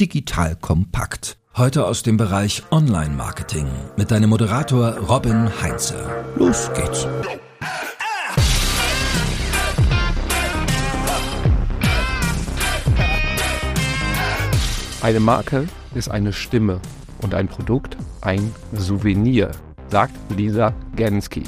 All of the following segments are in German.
digital kompakt. Heute aus dem Bereich Online-Marketing mit deinem Moderator Robin Heinze. Los geht's. Eine Marke ist eine Stimme und ein Produkt ein Souvenir, sagt Lisa Gensky.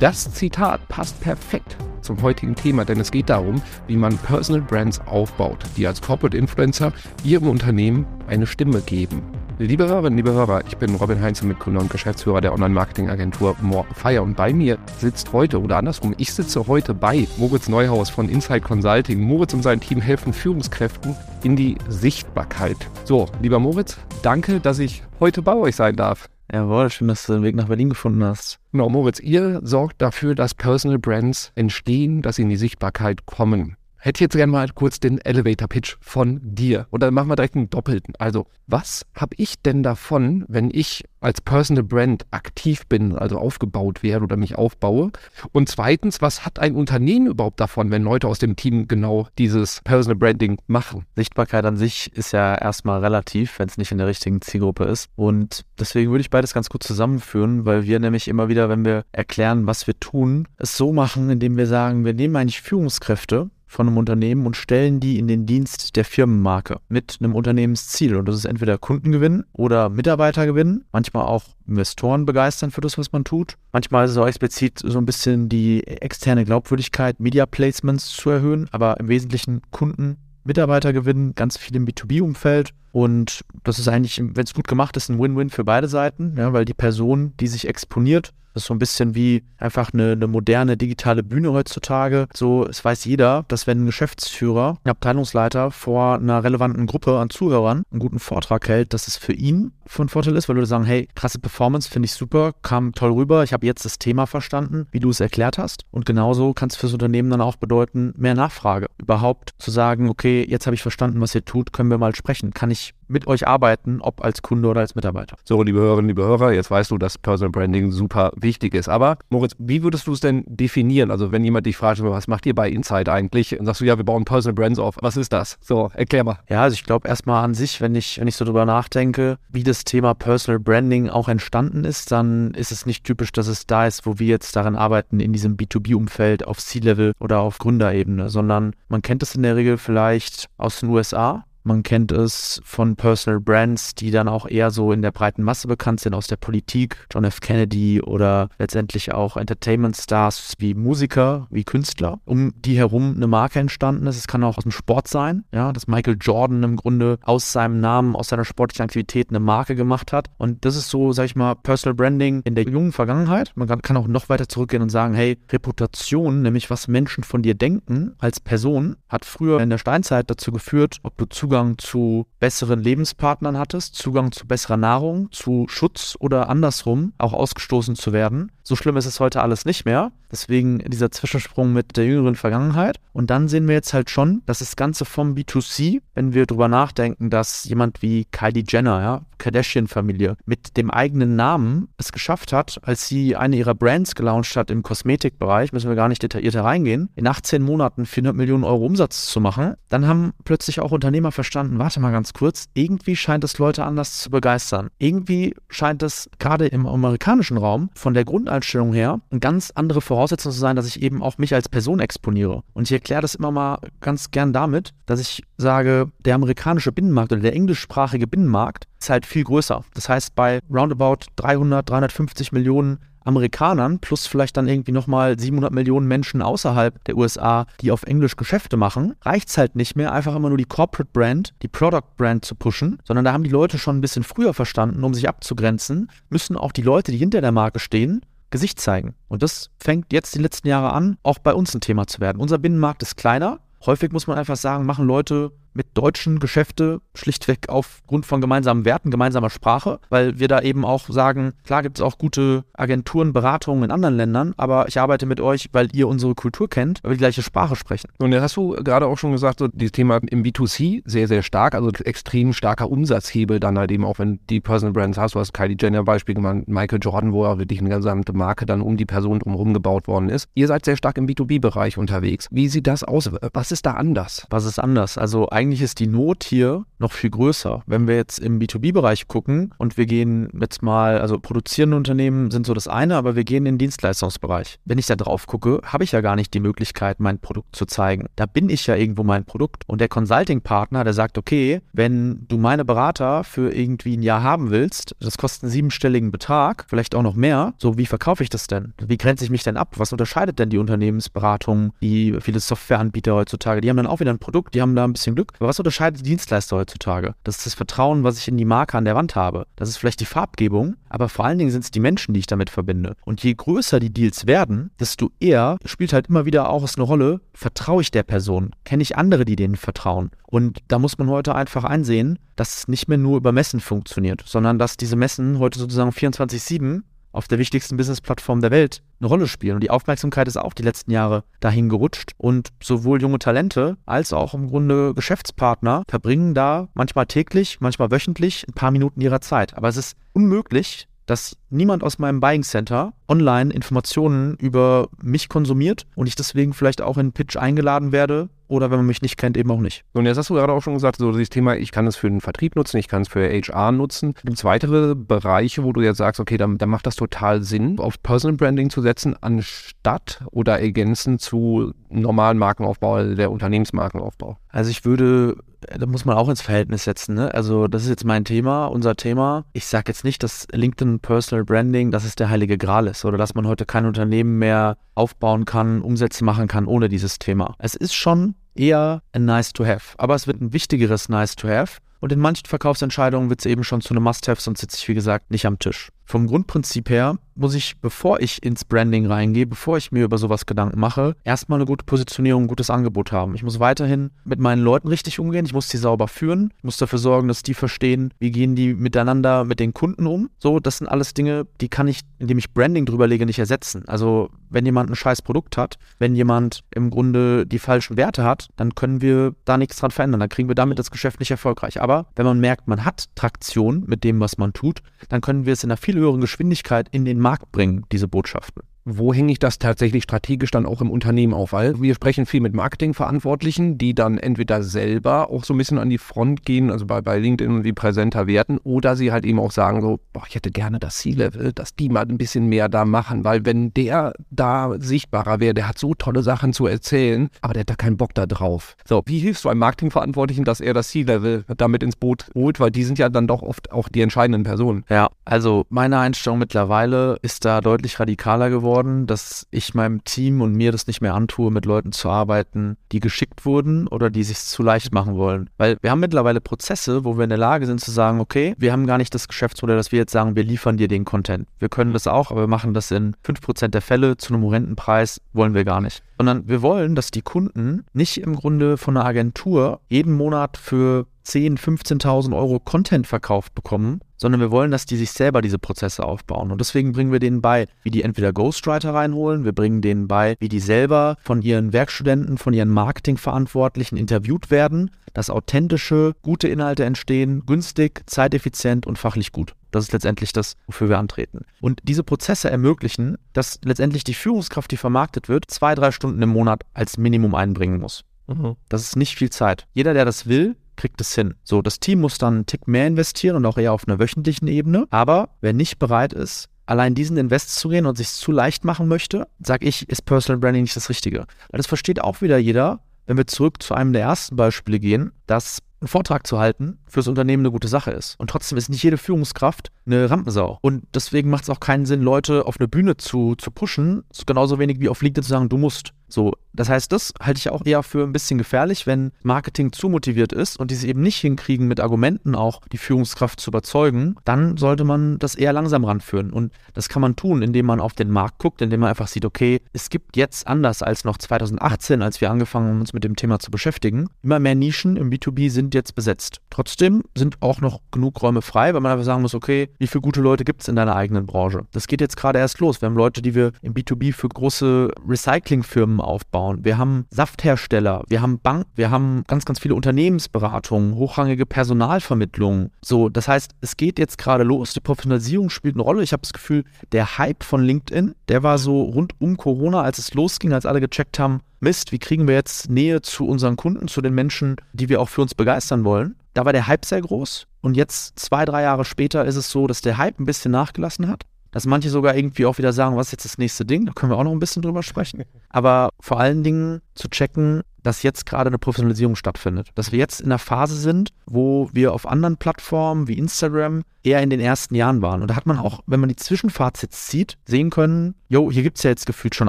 Das Zitat passt perfekt zum heutigen Thema, denn es geht darum, wie man Personal Brands aufbaut, die als Corporate Influencer ihrem Unternehmen eine Stimme geben. Liebe Hörerinnen, liebe Hörer, ich bin Robin Heinze, Mitgründer und Geschäftsführer der Online-Marketing-Agentur More Fire und bei mir sitzt heute oder andersrum, ich sitze heute bei Moritz Neuhaus von Inside Consulting. Moritz und sein Team helfen Führungskräften in die Sichtbarkeit. So, lieber Moritz, danke, dass ich heute bei euch sein darf. Jawohl, schön, dass du den Weg nach Berlin gefunden hast. Genau, Moritz, ihr sorgt dafür, dass Personal Brands entstehen, dass sie in die Sichtbarkeit kommen. Hätte jetzt gerne mal kurz den Elevator Pitch von dir. Und dann machen wir direkt einen doppelten. Also, was habe ich denn davon, wenn ich als Personal Brand aktiv bin, also aufgebaut werde oder mich aufbaue? Und zweitens, was hat ein Unternehmen überhaupt davon, wenn Leute aus dem Team genau dieses Personal Branding machen? Sichtbarkeit an sich ist ja erstmal relativ, wenn es nicht in der richtigen Zielgruppe ist. Und deswegen würde ich beides ganz gut zusammenführen, weil wir nämlich immer wieder, wenn wir erklären, was wir tun, es so machen, indem wir sagen, wir nehmen eigentlich Führungskräfte, von einem Unternehmen und stellen die in den Dienst der Firmenmarke mit einem Unternehmensziel. Und das ist entweder Kundengewinn oder Mitarbeitergewinn, manchmal auch Investoren begeistern für das, was man tut. Manchmal ist es auch explizit so ein bisschen die externe Glaubwürdigkeit, Media Placements zu erhöhen, aber im Wesentlichen Kunden Mitarbeiter gewinnen, ganz viel im B2B-Umfeld. Und das ist eigentlich, wenn es gut gemacht ist, ein Win-Win für beide Seiten, ja, weil die Person, die sich exponiert, das ist so ein bisschen wie einfach eine, eine, moderne digitale Bühne heutzutage. So, es weiß jeder, dass wenn ein Geschäftsführer, ein Abteilungsleiter vor einer relevanten Gruppe an Zuhörern einen guten Vortrag hält, dass es für ihn von Vorteil ist, weil Leute sagen, hey, krasse Performance, finde ich super, kam toll rüber, ich habe jetzt das Thema verstanden, wie du es erklärt hast. Und genauso kann es fürs Unternehmen dann auch bedeuten, mehr Nachfrage. Überhaupt zu sagen, okay, jetzt habe ich verstanden, was ihr tut, können wir mal sprechen. Kann ich mit euch arbeiten, ob als Kunde oder als Mitarbeiter. So, liebe Hörerinnen, liebe Hörer, jetzt weißt du, dass Personal Branding super wichtig ist. Aber Moritz, wie würdest du es denn definieren? Also wenn jemand dich fragt, was macht ihr bei Insight eigentlich? Und sagst du, ja, wir bauen Personal Brands auf. Was ist das? So, erklär mal. Ja, also ich glaube erstmal an sich, wenn ich, wenn ich so drüber nachdenke, wie das Thema Personal Branding auch entstanden ist, dann ist es nicht typisch, dass es da ist, wo wir jetzt daran arbeiten, in diesem B2B-Umfeld auf C-Level oder auf Gründerebene, sondern man kennt es in der Regel vielleicht aus den USA, man kennt es von Personal Brands, die dann auch eher so in der breiten Masse bekannt sind, aus der Politik, John F. Kennedy oder letztendlich auch Entertainment Stars wie Musiker, wie Künstler, um die herum eine Marke entstanden ist. Es kann auch aus dem Sport sein, ja, dass Michael Jordan im Grunde aus seinem Namen, aus seiner sportlichen Aktivität eine Marke gemacht hat. Und das ist so, sag ich mal, Personal Branding in der jungen Vergangenheit. Man kann auch noch weiter zurückgehen und sagen, hey, Reputation, nämlich was Menschen von dir denken als Person, hat früher in der Steinzeit dazu geführt, ob du zu Zugang zu besseren Lebenspartnern hattest, Zugang zu besserer Nahrung, zu Schutz oder andersrum auch ausgestoßen zu werden. So schlimm ist es heute alles nicht mehr. Deswegen dieser Zwischensprung mit der jüngeren Vergangenheit. Und dann sehen wir jetzt halt schon, dass das Ganze vom B2C, wenn wir drüber nachdenken, dass jemand wie Kylie Jenner, ja, Kardashian-Familie, mit dem eigenen Namen es geschafft hat, als sie eine ihrer Brands gelauncht hat im Kosmetikbereich, müssen wir gar nicht detailliert reingehen, in 18 Monaten 400 Millionen Euro Umsatz zu machen, dann haben plötzlich auch Unternehmer verstanden, warte mal ganz kurz, irgendwie scheint es Leute anders zu begeistern. Irgendwie scheint es gerade im amerikanischen Raum von der Grundeinstellung her eine ganz andere Voraussetzung zu sein, dass ich eben auch mich als Person exponiere. Und ich erkläre das immer mal ganz gern damit, dass ich sage, der amerikanische Binnenmarkt oder der englischsprachige Binnenmarkt ist halt viel größer. Das heißt, bei roundabout 300, 350 Millionen Amerikanern plus vielleicht dann irgendwie nochmal 700 Millionen Menschen außerhalb der USA, die auf Englisch Geschäfte machen, reicht es halt nicht mehr, einfach immer nur die Corporate Brand, die Product Brand zu pushen, sondern da haben die Leute schon ein bisschen früher verstanden, um sich abzugrenzen, müssen auch die Leute, die hinter der Marke stehen, Gesicht zeigen. Und das fängt jetzt die letzten Jahre an, auch bei uns ein Thema zu werden. Unser Binnenmarkt ist kleiner. Häufig muss man einfach sagen, machen Leute mit deutschen Geschäfte schlichtweg aufgrund von gemeinsamen Werten, gemeinsamer Sprache, weil wir da eben auch sagen, klar gibt es auch gute Agenturen, Beratungen in anderen Ländern, aber ich arbeite mit euch, weil ihr unsere Kultur kennt, weil wir die gleiche Sprache sprechen. Und jetzt hast du gerade auch schon gesagt, so dieses Thema im B2C sehr, sehr stark, also extrem starker Umsatzhebel dann halt eben auch, wenn die Personal Brands hast, du hast Kylie Jenner Beispiel gemacht, Michael Jordan, wo ja wirklich eine gesamte Marke dann um die Person drumherum gebaut worden ist. Ihr seid sehr stark im B2B-Bereich unterwegs. Wie sieht das aus? Was ist da anders? Was ist anders? Also eigentlich eigentlich ist die Not hier noch viel größer. Wenn wir jetzt im B2B-Bereich gucken und wir gehen jetzt mal, also produzierende Unternehmen sind so das eine, aber wir gehen in den Dienstleistungsbereich. Wenn ich da drauf gucke, habe ich ja gar nicht die Möglichkeit, mein Produkt zu zeigen. Da bin ich ja irgendwo mein Produkt. Und der Consulting-Partner, der sagt, okay, wenn du meine Berater für irgendwie ein Jahr haben willst, das kostet einen siebenstelligen Betrag, vielleicht auch noch mehr, so wie verkaufe ich das denn? Wie grenze ich mich denn ab? Was unterscheidet denn die Unternehmensberatung, die viele Softwareanbieter heutzutage? Die haben dann auch wieder ein Produkt, die haben da ein bisschen Glück. Aber was unterscheidet die Dienstleister heutzutage? Das ist das Vertrauen, was ich in die Marke an der Wand habe. Das ist vielleicht die Farbgebung, aber vor allen Dingen sind es die Menschen, die ich damit verbinde. Und je größer die Deals werden, desto eher spielt halt immer wieder auch eine Rolle, vertraue ich der Person? Kenne ich andere, die denen vertrauen? Und da muss man heute einfach einsehen, dass es nicht mehr nur über Messen funktioniert, sondern dass diese Messen heute sozusagen 24-7 auf der wichtigsten Business-Plattform der Welt eine Rolle spielen. Und die Aufmerksamkeit ist auch die letzten Jahre dahin gerutscht. Und sowohl junge Talente als auch im Grunde Geschäftspartner verbringen da manchmal täglich, manchmal wöchentlich ein paar Minuten ihrer Zeit. Aber es ist unmöglich, dass niemand aus meinem Buying Center online Informationen über mich konsumiert und ich deswegen vielleicht auch in Pitch eingeladen werde oder wenn man mich nicht kennt, eben auch nicht. Und jetzt hast du gerade auch schon gesagt, so dieses Thema, ich kann es für den Vertrieb nutzen, ich kann es für HR nutzen. Gibt es weitere Bereiche, wo du jetzt sagst, okay, dann, dann macht das total Sinn, auf Personal Branding zu setzen, anstatt oder ergänzend zu normalen Markenaufbau, der Unternehmensmarkenaufbau? Also ich würde da muss man auch ins Verhältnis setzen. Ne? Also das ist jetzt mein Thema, unser Thema. Ich sage jetzt nicht, dass LinkedIn Personal Branding, dass es der heilige Gral ist oder dass man heute kein Unternehmen mehr aufbauen kann, Umsätze machen kann ohne dieses Thema. Es ist schon eher ein Nice to Have. Aber es wird ein wichtigeres Nice to Have. Und in manchen Verkaufsentscheidungen wird es eben schon zu einem Must-Have, sonst sitze ich, wie gesagt, nicht am Tisch. Vom Grundprinzip her muss ich, bevor ich ins Branding reingehe, bevor ich mir über sowas Gedanken mache, erstmal eine gute Positionierung, ein gutes Angebot haben. Ich muss weiterhin mit meinen Leuten richtig umgehen, ich muss die sauber führen, ich muss dafür sorgen, dass die verstehen, wie gehen die miteinander mit den Kunden um. So, das sind alles Dinge, die kann ich, indem ich Branding drüber lege, nicht ersetzen. Also, wenn jemand ein scheiß Produkt hat, wenn jemand im Grunde die falschen Werte hat, dann können wir da nichts dran verändern. Dann kriegen wir damit das Geschäft nicht erfolgreich. Aber wenn man merkt, man hat Traktion mit dem, was man tut, dann können wir es in einer viel höheren Geschwindigkeit in den Markt bringen, diese Botschaften wo hänge ich das tatsächlich strategisch dann auch im Unternehmen auf? Weil wir sprechen viel mit Marketingverantwortlichen, die dann entweder selber auch so ein bisschen an die Front gehen, also bei, bei LinkedIn und die präsenter werden, oder sie halt eben auch sagen so, boah, ich hätte gerne das C-Level, dass die mal ein bisschen mehr da machen, weil wenn der da sichtbarer wäre, der hat so tolle Sachen zu erzählen, aber der hat da keinen Bock da drauf. So, wie hilfst du einem Marketingverantwortlichen, dass er das C-Level damit ins Boot holt, weil die sind ja dann doch oft auch die entscheidenden Personen. Ja, also meine Einstellung mittlerweile ist da deutlich radikaler geworden geworden, dass ich meinem Team und mir das nicht mehr antue, mit Leuten zu arbeiten, die geschickt wurden oder die sich zu leicht machen wollen. Weil wir haben mittlerweile Prozesse, wo wir in der Lage sind zu sagen, okay, wir haben gar nicht das Geschäftsmodell, dass wir jetzt sagen, wir liefern dir den Content. Wir können das auch, aber wir machen das in 5% der Fälle zu einem horrenden Preis, wollen wir gar nicht. Sondern wir wollen, dass die Kunden nicht im Grunde von einer Agentur jeden Monat für 10.000, 15.000 Euro Content verkauft bekommen, sondern wir wollen, dass die sich selber diese Prozesse aufbauen. Und deswegen bringen wir denen bei, wie die entweder Ghostwriter reinholen, wir bringen denen bei, wie die selber von ihren Werkstudenten, von ihren Marketingverantwortlichen interviewt werden, dass authentische, gute Inhalte entstehen, günstig, zeiteffizient und fachlich gut. Das ist letztendlich das, wofür wir antreten. Und diese Prozesse ermöglichen, dass letztendlich die Führungskraft, die vermarktet wird, zwei, drei Stunden im Monat als Minimum einbringen muss. Mhm. Das ist nicht viel Zeit. Jeder, der das will, kriegt es hin. So, das Team muss dann einen Tick mehr investieren und auch eher auf einer wöchentlichen Ebene. Aber wer nicht bereit ist, allein diesen Invest zu gehen und sich zu leicht machen möchte, sage ich, ist Personal Branding nicht das Richtige. Weil das versteht auch wieder jeder, wenn wir zurück zu einem der ersten Beispiele gehen, dass einen Vortrag zu halten fürs Unternehmen eine gute Sache ist. Und trotzdem ist nicht jede Führungskraft eine Rampensau. Und deswegen macht es auch keinen Sinn, Leute auf eine Bühne zu, zu pushen, genauso wenig wie auf LinkedIn zu sagen, du musst. So, das heißt, das halte ich auch eher für ein bisschen gefährlich, wenn Marketing zu motiviert ist und die es eben nicht hinkriegen, mit Argumenten auch die Führungskraft zu überzeugen, dann sollte man das eher langsam ranführen. Und das kann man tun, indem man auf den Markt guckt, indem man einfach sieht, okay, es gibt jetzt anders als noch 2018, als wir angefangen haben, uns mit dem Thema zu beschäftigen. Immer mehr Nischen im B2B sind jetzt besetzt. Trotzdem sind auch noch genug Räume frei, weil man einfach sagen muss, okay, wie viele gute Leute gibt es in deiner eigenen Branche? Das geht jetzt gerade erst los. Wir haben Leute, die wir im B2B für große Recyclingfirmen aufbauen. Wir haben Safthersteller, wir haben Banken, wir haben ganz, ganz viele Unternehmensberatungen, hochrangige Personalvermittlungen. So, das heißt, es geht jetzt gerade los. Die Professionalisierung spielt eine Rolle. Ich habe das Gefühl, der Hype von LinkedIn, der war so rund um Corona, als es losging, als alle gecheckt haben, Mist, wie kriegen wir jetzt Nähe zu unseren Kunden, zu den Menschen, die wir auch für uns begeistern wollen. Da war der Hype sehr groß und jetzt zwei, drei Jahre später ist es so, dass der Hype ein bisschen nachgelassen hat dass manche sogar irgendwie auch wieder sagen, was ist jetzt das nächste Ding? Da können wir auch noch ein bisschen drüber sprechen. Aber vor allen Dingen zu checken, dass jetzt gerade eine Professionalisierung stattfindet. Dass wir jetzt in einer Phase sind, wo wir auf anderen Plattformen wie Instagram eher in den ersten Jahren waren. Und da hat man auch, wenn man die Zwischenfazits sieht, sehen können, jo, hier gibt es ja jetzt gefühlt schon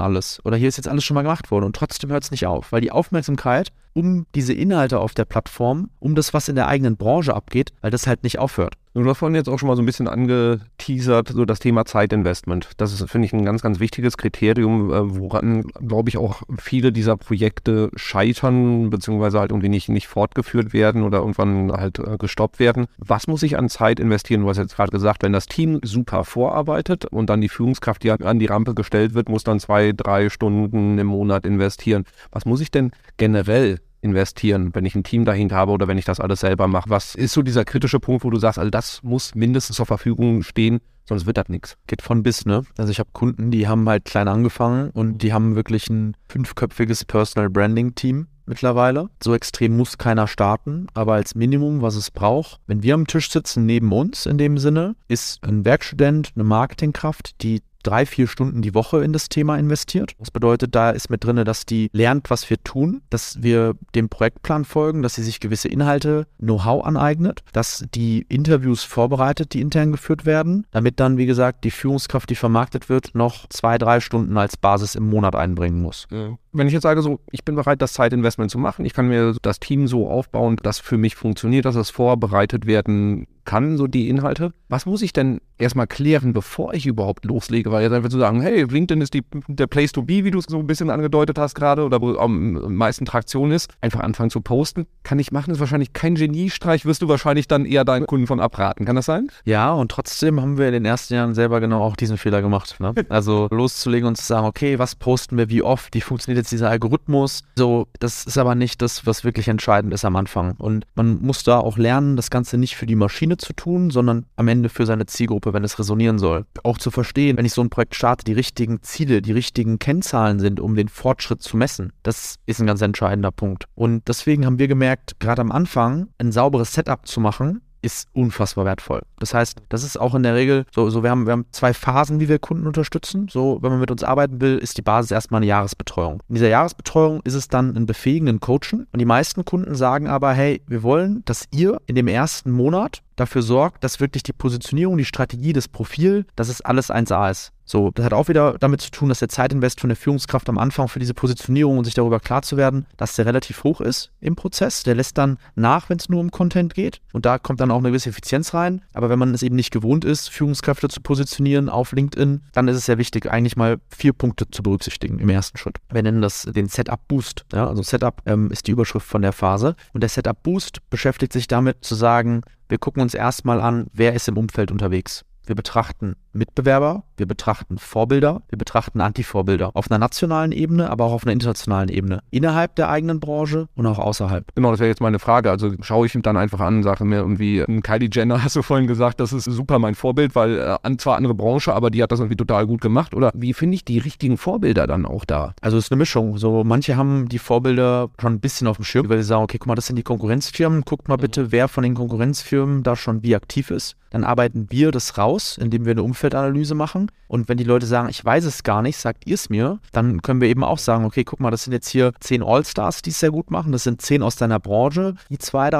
alles. Oder hier ist jetzt alles schon mal gemacht worden. Und trotzdem hört es nicht auf, weil die Aufmerksamkeit um diese Inhalte auf der Plattform, um das, was in der eigenen Branche abgeht, weil das halt nicht aufhört. Du hast vorhin jetzt auch schon mal so ein bisschen angeteasert, so das Thema Zeitinvestment. Das ist, finde ich, ein ganz, ganz wichtiges Kriterium, äh, woran, glaube ich, auch viele dieser Projekte scheitern, beziehungsweise halt irgendwie nicht, nicht fortgeführt werden oder irgendwann halt äh, gestoppt werden. Was muss ich an Zeit investieren? Du hast jetzt gerade gesagt, wenn das Team super vorarbeitet und dann die Führungskraft, die an die Rampe gestellt wird, muss dann zwei, drei Stunden im Monat investieren. Was muss ich denn generell investieren, wenn ich ein Team dahinter habe oder wenn ich das alles selber mache? Was ist so dieser kritische Punkt, wo du sagst, also das muss mindestens zur Verfügung stehen, sonst wird das nichts? Geht von bis, ne? Also ich habe Kunden, die haben halt klein angefangen und die haben wirklich ein fünfköpfiges Personal Branding Team mittlerweile. So extrem muss keiner starten, aber als Minimum, was es braucht, wenn wir am Tisch sitzen neben uns in dem Sinne, ist ein Werkstudent, eine Marketingkraft, die drei, vier Stunden die Woche in das Thema investiert. Das bedeutet, da ist mit drin, dass die lernt, was wir tun, dass wir dem Projektplan folgen, dass sie sich gewisse Inhalte, Know-how aneignet, dass die Interviews vorbereitet, die intern geführt werden, damit dann, wie gesagt, die Führungskraft, die vermarktet wird, noch zwei, drei Stunden als Basis im Monat einbringen muss. Wenn ich jetzt sage, so, ich bin bereit, das Zeitinvestment zu machen, ich kann mir das Team so aufbauen, dass für mich funktioniert, dass es vorbereitet werden kann, so die Inhalte. Was muss ich denn erstmal klären, bevor ich überhaupt loslege? Weil jetzt einfach zu sagen, hey, LinkedIn ist die, der Place to be, wie du es so ein bisschen angedeutet hast gerade, oder wo am meisten Traktion ist, einfach anfangen zu posten. Kann ich machen, ist wahrscheinlich kein Geniestreich, wirst du wahrscheinlich dann eher deinen Kunden von abraten. Kann das sein? Ja, und trotzdem haben wir in den ersten Jahren selber genau auch diesen Fehler gemacht. Ne? Also loszulegen und zu sagen, okay, was posten wir, wie oft, wie funktioniert jetzt dieser Algorithmus? So, das ist aber nicht das, was wirklich entscheidend ist am Anfang. Und man muss da auch lernen, das Ganze nicht für die Maschine zu tun, sondern am Ende für seine Zielgruppe, wenn es resonieren soll. Auch zu verstehen, wenn ich so ein Projekt starte, die richtigen Ziele, die richtigen Kennzahlen sind, um den Fortschritt zu messen. Das ist ein ganz entscheidender Punkt. Und deswegen haben wir gemerkt, gerade am Anfang ein sauberes Setup zu machen, ist unfassbar wertvoll. Das heißt, das ist auch in der Regel so, so wir, haben, wir haben zwei Phasen, wie wir Kunden unterstützen. So, wenn man mit uns arbeiten will, ist die Basis erstmal eine Jahresbetreuung. In dieser Jahresbetreuung ist es dann ein befähigenden Coachen. Und die meisten Kunden sagen aber, hey, wir wollen, dass ihr in dem ersten Monat dafür sorgt, dass wirklich die Positionierung, die Strategie, das Profil, dass es alles 1A ist. So, das hat auch wieder damit zu tun, dass der Zeitinvest von der Führungskraft am Anfang für diese Positionierung und sich darüber klar zu werden, dass der relativ hoch ist im Prozess. Der lässt dann nach, wenn es nur um Content geht. Und da kommt dann auch eine gewisse Effizienz rein. Aber wenn man es eben nicht gewohnt ist, Führungskräfte zu positionieren auf LinkedIn, dann ist es sehr wichtig, eigentlich mal vier Punkte zu berücksichtigen im ersten Schritt. Wir nennen das den Setup Boost. Ja, also Setup ähm, ist die Überschrift von der Phase. Und der Setup Boost beschäftigt sich damit zu sagen, wir gucken uns erstmal an, wer ist im Umfeld unterwegs. Wir betrachten Mitbewerber, wir betrachten Vorbilder, wir betrachten Antivorbilder auf einer nationalen Ebene, aber auch auf einer internationalen Ebene. Innerhalb der eigenen Branche und auch außerhalb. Genau, das wäre jetzt meine Frage. Also schaue ich ihm dann einfach an, sage mir irgendwie, ähm, Kylie Jenner hast du vorhin gesagt, das ist super mein Vorbild, weil äh, zwar andere Branche, aber die hat das irgendwie total gut gemacht. Oder wie finde ich die richtigen Vorbilder dann auch da? Also es ist eine Mischung. So manche haben die Vorbilder schon ein bisschen auf dem Schirm, weil sie sagen, okay, guck mal, das sind die Konkurrenzfirmen, guckt mal mhm. bitte, wer von den Konkurrenzfirmen da schon wie aktiv ist. Dann arbeiten wir das raus, indem wir eine Umfeldanalyse machen. Und wenn die Leute sagen, ich weiß es gar nicht, sagt ihr es mir, dann können wir eben auch sagen, okay, guck mal, das sind jetzt hier zehn Allstars, die es sehr gut machen. Das sind zehn aus deiner Branche. Die zwei,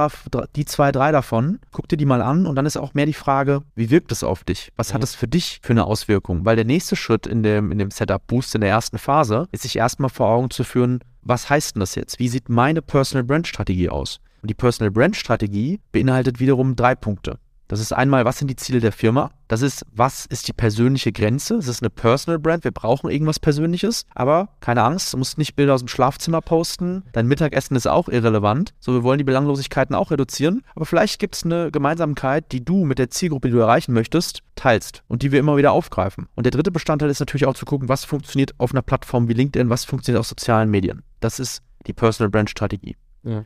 die zwei, drei davon, guck dir die mal an. Und dann ist auch mehr die Frage, wie wirkt es auf dich? Was mhm. hat es für dich für eine Auswirkung? Weil der nächste Schritt in dem, in dem Setup Boost in der ersten Phase ist sich erstmal vor Augen zu führen, was heißt denn das jetzt? Wie sieht meine Personal Brand Strategie aus? Und die Personal Brand Strategie beinhaltet wiederum drei Punkte. Das ist einmal, was sind die Ziele der Firma? Das ist, was ist die persönliche Grenze? Es ist eine Personal Brand. Wir brauchen irgendwas Persönliches. Aber keine Angst, du musst nicht Bilder aus dem Schlafzimmer posten. Dein Mittagessen ist auch irrelevant. So, wir wollen die Belanglosigkeiten auch reduzieren. Aber vielleicht gibt es eine Gemeinsamkeit, die du mit der Zielgruppe, die du erreichen möchtest, teilst und die wir immer wieder aufgreifen. Und der dritte Bestandteil ist natürlich auch zu gucken, was funktioniert auf einer Plattform wie LinkedIn, was funktioniert auf sozialen Medien. Das ist die Personal Brand Strategie. Ja.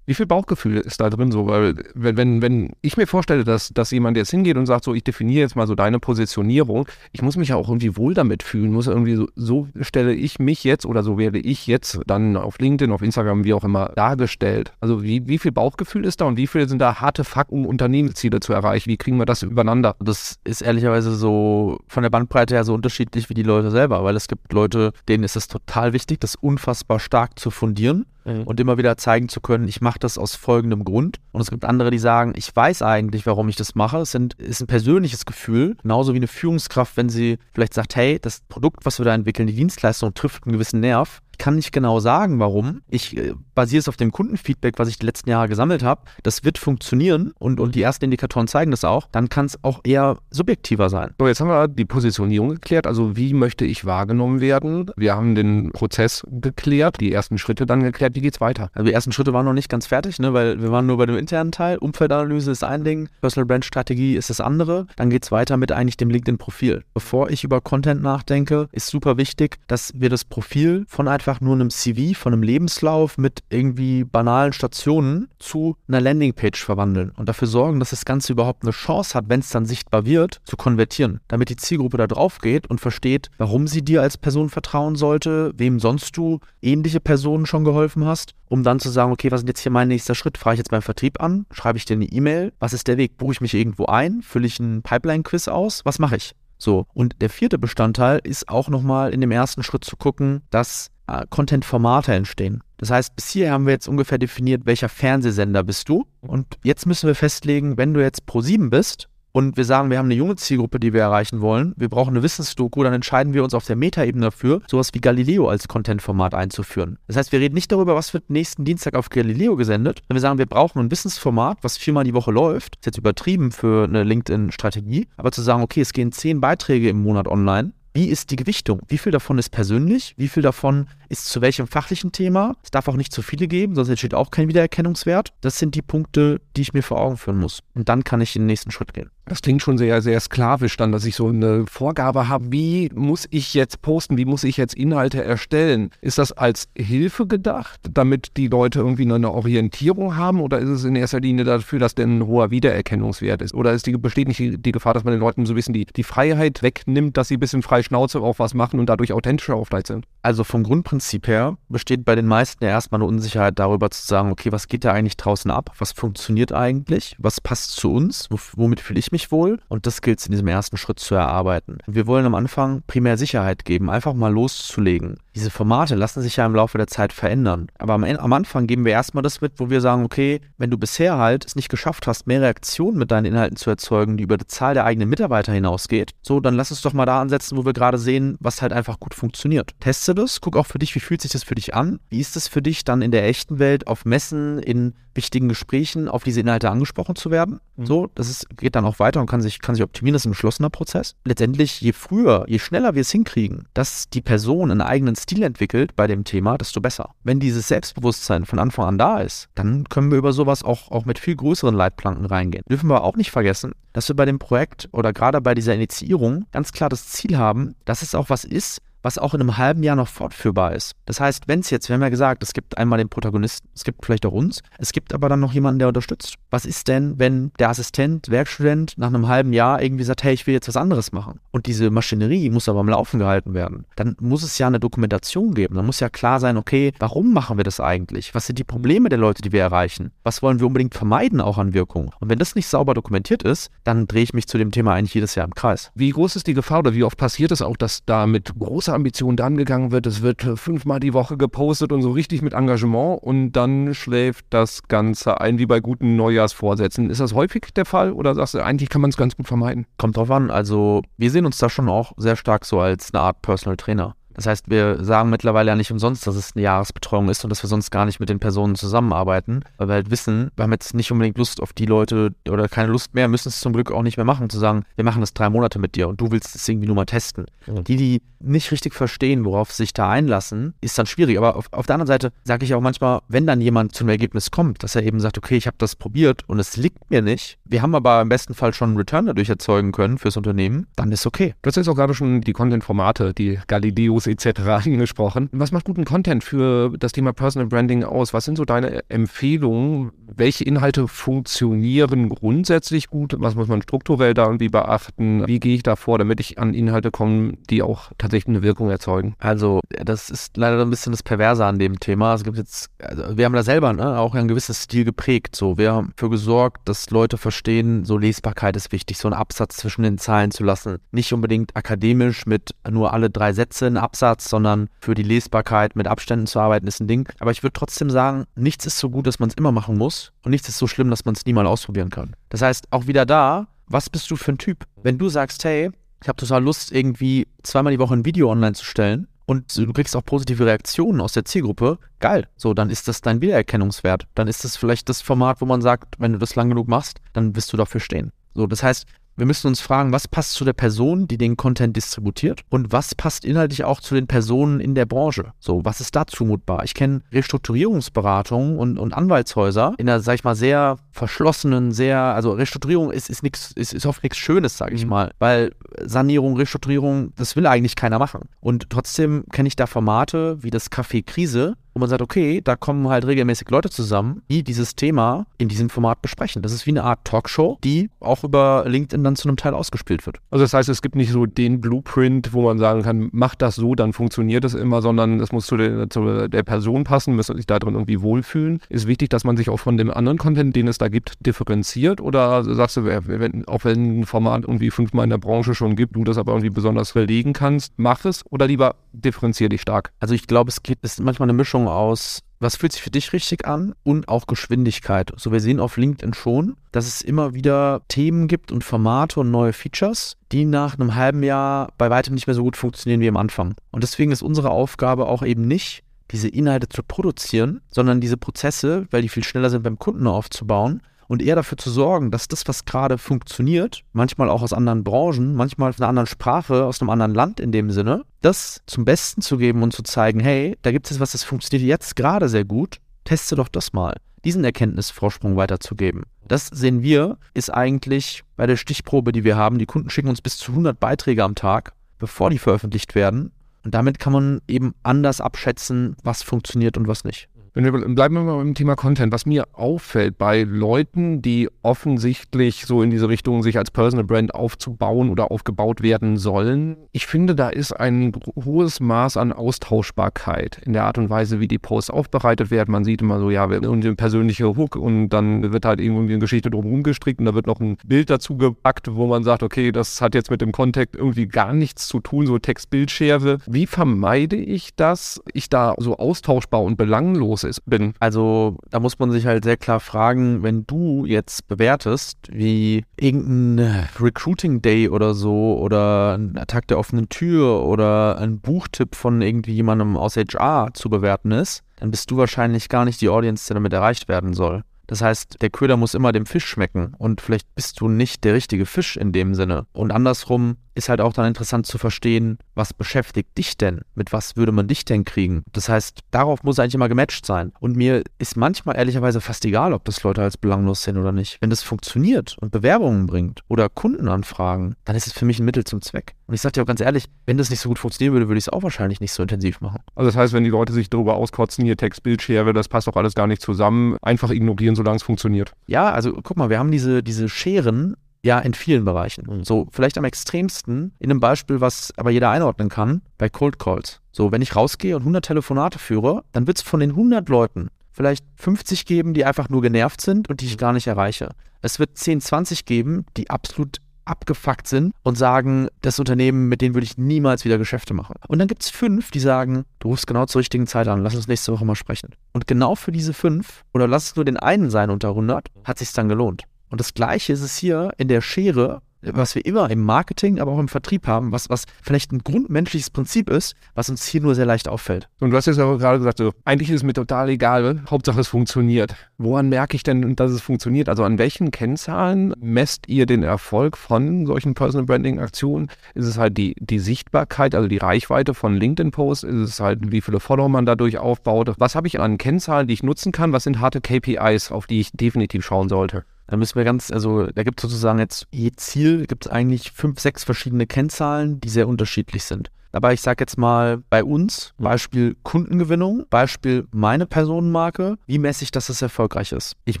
Wie viel Bauchgefühl ist da drin so? Weil, wenn, wenn, wenn ich mir vorstelle, dass, dass jemand jetzt hingeht und sagt, so, ich definiere jetzt mal so deine Positionierung, ich muss mich ja auch irgendwie wohl damit fühlen, muss irgendwie so, so stelle ich mich jetzt oder so werde ich jetzt dann auf LinkedIn, auf Instagram, wie auch immer, dargestellt. Also wie, wie viel Bauchgefühl ist da und wie viel sind da harte Fakten, Unternehmensziele zu erreichen? Wie kriegen wir das übereinander? Das ist ehrlicherweise so von der Bandbreite her so unterschiedlich wie die Leute selber, weil es gibt Leute, denen ist es total wichtig, das unfassbar stark zu fundieren mhm. und immer wieder zeigen zu können, ich mache das aus folgendem Grund. Und es gibt andere, die sagen, ich weiß eigentlich, warum ich das mache. Es sind, ist ein persönliches Gefühl, genauso wie eine Führungskraft, wenn sie vielleicht sagt, hey, das Produkt, was wir da entwickeln, die Dienstleistung trifft einen gewissen Nerv. Kann nicht genau sagen, warum. Ich äh, basiere es auf dem Kundenfeedback, was ich die letzten Jahre gesammelt habe. Das wird funktionieren und, und die ersten Indikatoren zeigen das auch. Dann kann es auch eher subjektiver sein. So, jetzt haben wir die Positionierung geklärt. Also, wie möchte ich wahrgenommen werden? Wir haben den Prozess geklärt, die ersten Schritte dann geklärt. Wie geht es weiter? Also, die ersten Schritte waren noch nicht ganz fertig, ne, weil wir waren nur bei dem internen Teil. Umfeldanalyse ist ein Ding, Personal Brand Strategie ist das andere. Dann geht es weiter mit eigentlich dem LinkedIn-Profil. Bevor ich über Content nachdenke, ist super wichtig, dass wir das Profil von einfach einfach nur einem CV von einem Lebenslauf mit irgendwie banalen Stationen zu einer Landingpage verwandeln und dafür sorgen, dass das Ganze überhaupt eine Chance hat, wenn es dann sichtbar wird, zu konvertieren, damit die Zielgruppe da drauf geht und versteht, warum sie dir als Person vertrauen sollte, wem sonst du ähnliche Personen schon geholfen hast, um dann zu sagen, okay, was ist jetzt hier mein nächster Schritt? Frage ich jetzt beim Vertrieb an? Schreibe ich dir eine E-Mail? Was ist der Weg? Buche ich mich irgendwo ein? Fülle ich einen Pipeline-Quiz aus? Was mache ich? So, und der vierte Bestandteil ist auch nochmal in dem ersten Schritt zu gucken, dass Content-Formate entstehen. Das heißt, bis hier haben wir jetzt ungefähr definiert, welcher Fernsehsender bist du. Und jetzt müssen wir festlegen, wenn du jetzt Pro 7 bist und wir sagen, wir haben eine junge Zielgruppe, die wir erreichen wollen, wir brauchen eine Wissensdoku, dann entscheiden wir uns auf der Metaebene dafür, sowas wie Galileo als Content-Format einzuführen. Das heißt, wir reden nicht darüber, was wird nächsten Dienstag auf Galileo gesendet, sondern wir sagen, wir brauchen ein Wissensformat, was viermal die Woche läuft. Ist jetzt übertrieben für eine LinkedIn-Strategie, aber zu sagen, okay, es gehen zehn Beiträge im Monat online wie ist die Gewichtung? Wie viel davon ist persönlich? Wie viel davon ist zu welchem fachlichen Thema? Es darf auch nicht zu viele geben, sonst entsteht auch kein Wiedererkennungswert. Das sind die Punkte, die ich mir vor Augen führen muss. Und dann kann ich in den nächsten Schritt gehen. Das klingt schon sehr, sehr sklavisch dann, dass ich so eine Vorgabe habe, wie muss ich jetzt posten, wie muss ich jetzt Inhalte erstellen? Ist das als Hilfe gedacht, damit die Leute irgendwie eine Orientierung haben oder ist es in erster Linie dafür, dass denn ein hoher Wiedererkennungswert ist? Oder ist die, besteht nicht die, Gefahr, dass man den Leuten so ein bisschen die, die Freiheit wegnimmt, dass sie ein bisschen frei Schnauze auf was machen und dadurch authentischer vielleicht sind? Also vom Grundprinzip her besteht bei den meisten ja erstmal eine Unsicherheit darüber zu sagen, okay, was geht da eigentlich draußen ab? Was funktioniert eigentlich? Was passt zu uns? Womit fühle ich mich wohl? Und das gilt es in diesem ersten Schritt zu erarbeiten. Wir wollen am Anfang primär Sicherheit geben, einfach mal loszulegen. Diese Formate lassen sich ja im Laufe der Zeit verändern. Aber am, am Anfang geben wir erstmal das mit, wo wir sagen, okay, wenn du bisher halt es nicht geschafft hast, mehr Reaktionen mit deinen Inhalten zu erzeugen, die über die Zahl der eigenen Mitarbeiter hinausgeht, so, dann lass uns doch mal da ansetzen, wo wir gerade sehen, was halt einfach gut funktioniert. Teste das, guck auch für dich, wie fühlt sich das für dich an? Wie ist es für dich dann in der echten Welt auf Messen, in wichtigen Gesprächen auf diese Inhalte angesprochen zu werden? Mhm. So, das ist, geht dann auch weiter und kann sich, kann sich optimieren, das ist ein geschlossener Prozess. Letztendlich, je früher, je schneller wir es hinkriegen, dass die Person einen eigenen Stil entwickelt bei dem Thema, desto besser. Wenn dieses Selbstbewusstsein von Anfang an da ist, dann können wir über sowas auch, auch mit viel größeren Leitplanken reingehen. Dürfen wir auch nicht vergessen, dass wir bei dem Projekt oder gerade bei dieser Initiierung ganz klar das Ziel haben, dass es auch was ist, was auch in einem halben Jahr noch fortführbar ist. Das heißt, wenn es jetzt, wir haben ja gesagt, es gibt einmal den Protagonisten, es gibt vielleicht auch uns, es gibt aber dann noch jemanden, der unterstützt. Was ist denn, wenn der Assistent, Werkstudent nach einem halben Jahr irgendwie sagt, hey, ich will jetzt was anderes machen? Und diese Maschinerie muss aber am Laufen gehalten werden. Dann muss es ja eine Dokumentation geben. Dann muss ja klar sein, okay, warum machen wir das eigentlich? Was sind die Probleme der Leute, die wir erreichen? Was wollen wir unbedingt vermeiden auch an Wirkung? Und wenn das nicht sauber dokumentiert ist, dann drehe ich mich zu dem Thema eigentlich jedes Jahr im Kreis. Wie groß ist die Gefahr oder wie oft passiert es auch, dass da mit großer Ambition dann gegangen wird. Es wird fünfmal die Woche gepostet und so richtig mit Engagement und dann schläft das Ganze ein wie bei guten Neujahrsvorsätzen. Ist das häufig der Fall oder sagst du, eigentlich kann man es ganz gut vermeiden? Kommt drauf an. Also wir sehen uns da schon auch sehr stark so als eine Art Personal Trainer. Das heißt, wir sagen mittlerweile ja nicht umsonst, dass es eine Jahresbetreuung ist und dass wir sonst gar nicht mit den Personen zusammenarbeiten, weil wir halt wissen, wir haben jetzt nicht unbedingt Lust auf die Leute oder keine Lust mehr, müssen es zum Glück auch nicht mehr machen, zu sagen, wir machen das drei Monate mit dir und du willst es irgendwie nur mal testen. Mhm. Die, die nicht richtig verstehen, worauf sie sich da einlassen, ist dann schwierig. Aber auf, auf der anderen Seite sage ich auch manchmal, wenn dann jemand zu einem Ergebnis kommt, dass er eben sagt, okay, ich habe das probiert und es liegt mir nicht, wir haben aber im besten Fall schon einen Return dadurch erzeugen können fürs Unternehmen, dann ist okay. Du hast jetzt auch gerade schon die Content-Formate, die Galileos etc. angesprochen. Was macht guten Content für das Thema Personal Branding aus? Was sind so deine Empfehlungen? Welche Inhalte funktionieren grundsätzlich gut? Was muss man strukturell da irgendwie beachten? Wie gehe ich da vor, damit ich an Inhalte komme, die auch tatsächlich eine Wirkung erzeugen? Also, das ist leider ein bisschen das Perverse an dem Thema. Es gibt jetzt, also wir haben da selber ne, auch ein gewisses Stil geprägt. So, wir haben dafür gesorgt, dass Leute verstehen, so Lesbarkeit ist wichtig, so einen Absatz zwischen den Zahlen zu lassen. Nicht unbedingt akademisch mit nur alle drei Sätze einen Absatz, sondern für die Lesbarkeit mit Abständen zu arbeiten, ist ein Ding. Aber ich würde trotzdem sagen, nichts ist so gut, dass man es immer machen muss und nichts ist so schlimm, dass man es nie mal ausprobieren kann. Das heißt, auch wieder da, was bist du für ein Typ? Wenn du sagst, hey, ich habe total Lust, irgendwie zweimal die Woche ein Video online zu stellen und du kriegst auch positive Reaktionen aus der Zielgruppe, geil. So, dann ist das dein Wiedererkennungswert. Dann ist das vielleicht das Format, wo man sagt, wenn du das lang genug machst, dann wirst du dafür stehen. So, das heißt, wir müssen uns fragen, was passt zu der Person, die den Content distributiert und was passt inhaltlich auch zu den Personen in der Branche. So, was ist da zumutbar? Ich kenne Restrukturierungsberatungen und, und Anwaltshäuser in einer, sag ich mal, sehr verschlossenen, sehr, also Restrukturierung ist, ist nichts, ist, ist oft nichts Schönes, sage ich mhm. mal, weil Sanierung, Restrukturierung, das will eigentlich keiner machen. Und trotzdem kenne ich da Formate wie das Café Krise, wo man sagt, okay, da kommen halt regelmäßig Leute zusammen, die dieses Thema in diesem Format besprechen. Das ist wie eine Art Talkshow, die auch über LinkedIn dann zu einem Teil ausgespielt wird. Also das heißt, es gibt nicht so den Blueprint, wo man sagen kann, mach das so, dann funktioniert es immer, sondern es muss zu der, zu der Person passen, muss sich da drin irgendwie wohlfühlen. Ist wichtig, dass man sich auch von dem anderen Content, den es da gibt, differenziert oder sagst du, wenn, auch wenn ein Format irgendwie fünfmal in der Branche schon gibt, du das aber irgendwie besonders verlegen kannst, mach es oder lieber differenzier dich stark? Also ich glaube, es geht, ist manchmal eine Mischung aus, was fühlt sich für dich richtig an und auch Geschwindigkeit. So, wir sehen auf LinkedIn schon, dass es immer wieder Themen gibt und Formate und neue Features, die nach einem halben Jahr bei weitem nicht mehr so gut funktionieren wie am Anfang. Und deswegen ist unsere Aufgabe auch eben nicht, diese Inhalte zu produzieren, sondern diese Prozesse, weil die viel schneller sind beim Kunden aufzubauen, und eher dafür zu sorgen, dass das, was gerade funktioniert, manchmal auch aus anderen Branchen, manchmal aus einer anderen Sprache, aus einem anderen Land in dem Sinne, das zum Besten zu geben und zu zeigen, hey, da gibt es was, das funktioniert jetzt gerade sehr gut, teste doch das mal. Diesen Erkenntnisvorsprung weiterzugeben. Das sehen wir, ist eigentlich bei der Stichprobe, die wir haben. Die Kunden schicken uns bis zu 100 Beiträge am Tag, bevor die veröffentlicht werden. Und damit kann man eben anders abschätzen, was funktioniert und was nicht. Wenn wir bleiben wir mal beim Thema Content, was mir auffällt bei Leuten, die offensichtlich so in diese Richtung sich als Personal Brand aufzubauen oder aufgebaut werden sollen, ich finde, da ist ein hohes Maß an Austauschbarkeit in der Art und Weise, wie die Posts aufbereitet werden. Man sieht immer so, ja, irgendwie ein persönlicher Hook und dann wird halt irgendwie eine Geschichte drumherum gestrickt und da wird noch ein Bild dazu gepackt, wo man sagt, okay, das hat jetzt mit dem Kontext irgendwie gar nichts zu tun, so Text-Bild-Schere. Wie vermeide ich das, ich da so austauschbar und belanglos ist, bin. Also da muss man sich halt sehr klar fragen, wenn du jetzt bewertest, wie irgendein Recruiting Day oder so oder ein Attack der offenen Tür oder ein Buchtipp von irgendwie jemandem aus HR zu bewerten ist, dann bist du wahrscheinlich gar nicht die Audience, die damit erreicht werden soll. Das heißt, der Köder muss immer dem Fisch schmecken und vielleicht bist du nicht der richtige Fisch in dem Sinne. Und andersrum ist halt auch dann interessant zu verstehen, was beschäftigt dich denn? Mit was würde man dich denn kriegen? Das heißt, darauf muss eigentlich immer gematcht sein. Und mir ist manchmal ehrlicherweise fast egal, ob das Leute als belanglos sind oder nicht. Wenn das funktioniert und Bewerbungen bringt oder Kundenanfragen, dann ist es für mich ein Mittel zum Zweck. Und ich sage dir auch ganz ehrlich, wenn das nicht so gut funktionieren würde, würde ich es auch wahrscheinlich nicht so intensiv machen. Also das heißt, wenn die Leute sich darüber auskotzen, hier Text, Bildschere, das passt doch alles gar nicht zusammen, einfach ignorieren, solange es funktioniert. Ja, also guck mal, wir haben diese, diese Scheren ja, in vielen Bereichen. Mhm. So, vielleicht am extremsten in einem Beispiel, was aber jeder einordnen kann, bei Cold Calls. So, wenn ich rausgehe und 100 Telefonate führe, dann wird es von den 100 Leuten vielleicht 50 geben, die einfach nur genervt sind und die ich gar nicht erreiche. Es wird 10, 20 geben, die absolut abgefuckt sind und sagen, das Unternehmen, mit denen würde ich niemals wieder Geschäfte machen. Und dann gibt es fünf, die sagen, du rufst genau zur richtigen Zeit an, lass uns nächste Woche mal sprechen. Und genau für diese fünf, oder lass es nur den einen sein unter 100, hat sich dann gelohnt. Und das Gleiche ist es hier in der Schere was wir immer im Marketing, aber auch im Vertrieb haben, was, was vielleicht ein grundmenschliches Prinzip ist, was uns hier nur sehr leicht auffällt. Und du hast jetzt aber gerade gesagt, so, eigentlich ist es mir total egal, Hauptsache es funktioniert. Woran merke ich denn, dass es funktioniert? Also an welchen Kennzahlen messt ihr den Erfolg von solchen Personal Branding Aktionen? Ist es halt die, die Sichtbarkeit, also die Reichweite von LinkedIn-Posts? Ist es halt, wie viele Follower man dadurch aufbaut? Was habe ich an Kennzahlen, die ich nutzen kann? Was sind harte KPIs, auf die ich definitiv schauen sollte? Da müssen wir ganz, also da gibt es sozusagen jetzt je Ziel, gibt es eigentlich fünf, sechs verschiedene Kennzahlen, die sehr unterschiedlich sind. Aber ich sage jetzt mal bei uns, Beispiel Kundengewinnung, Beispiel meine Personenmarke, wie messe ich, dass es erfolgreich ist? Ich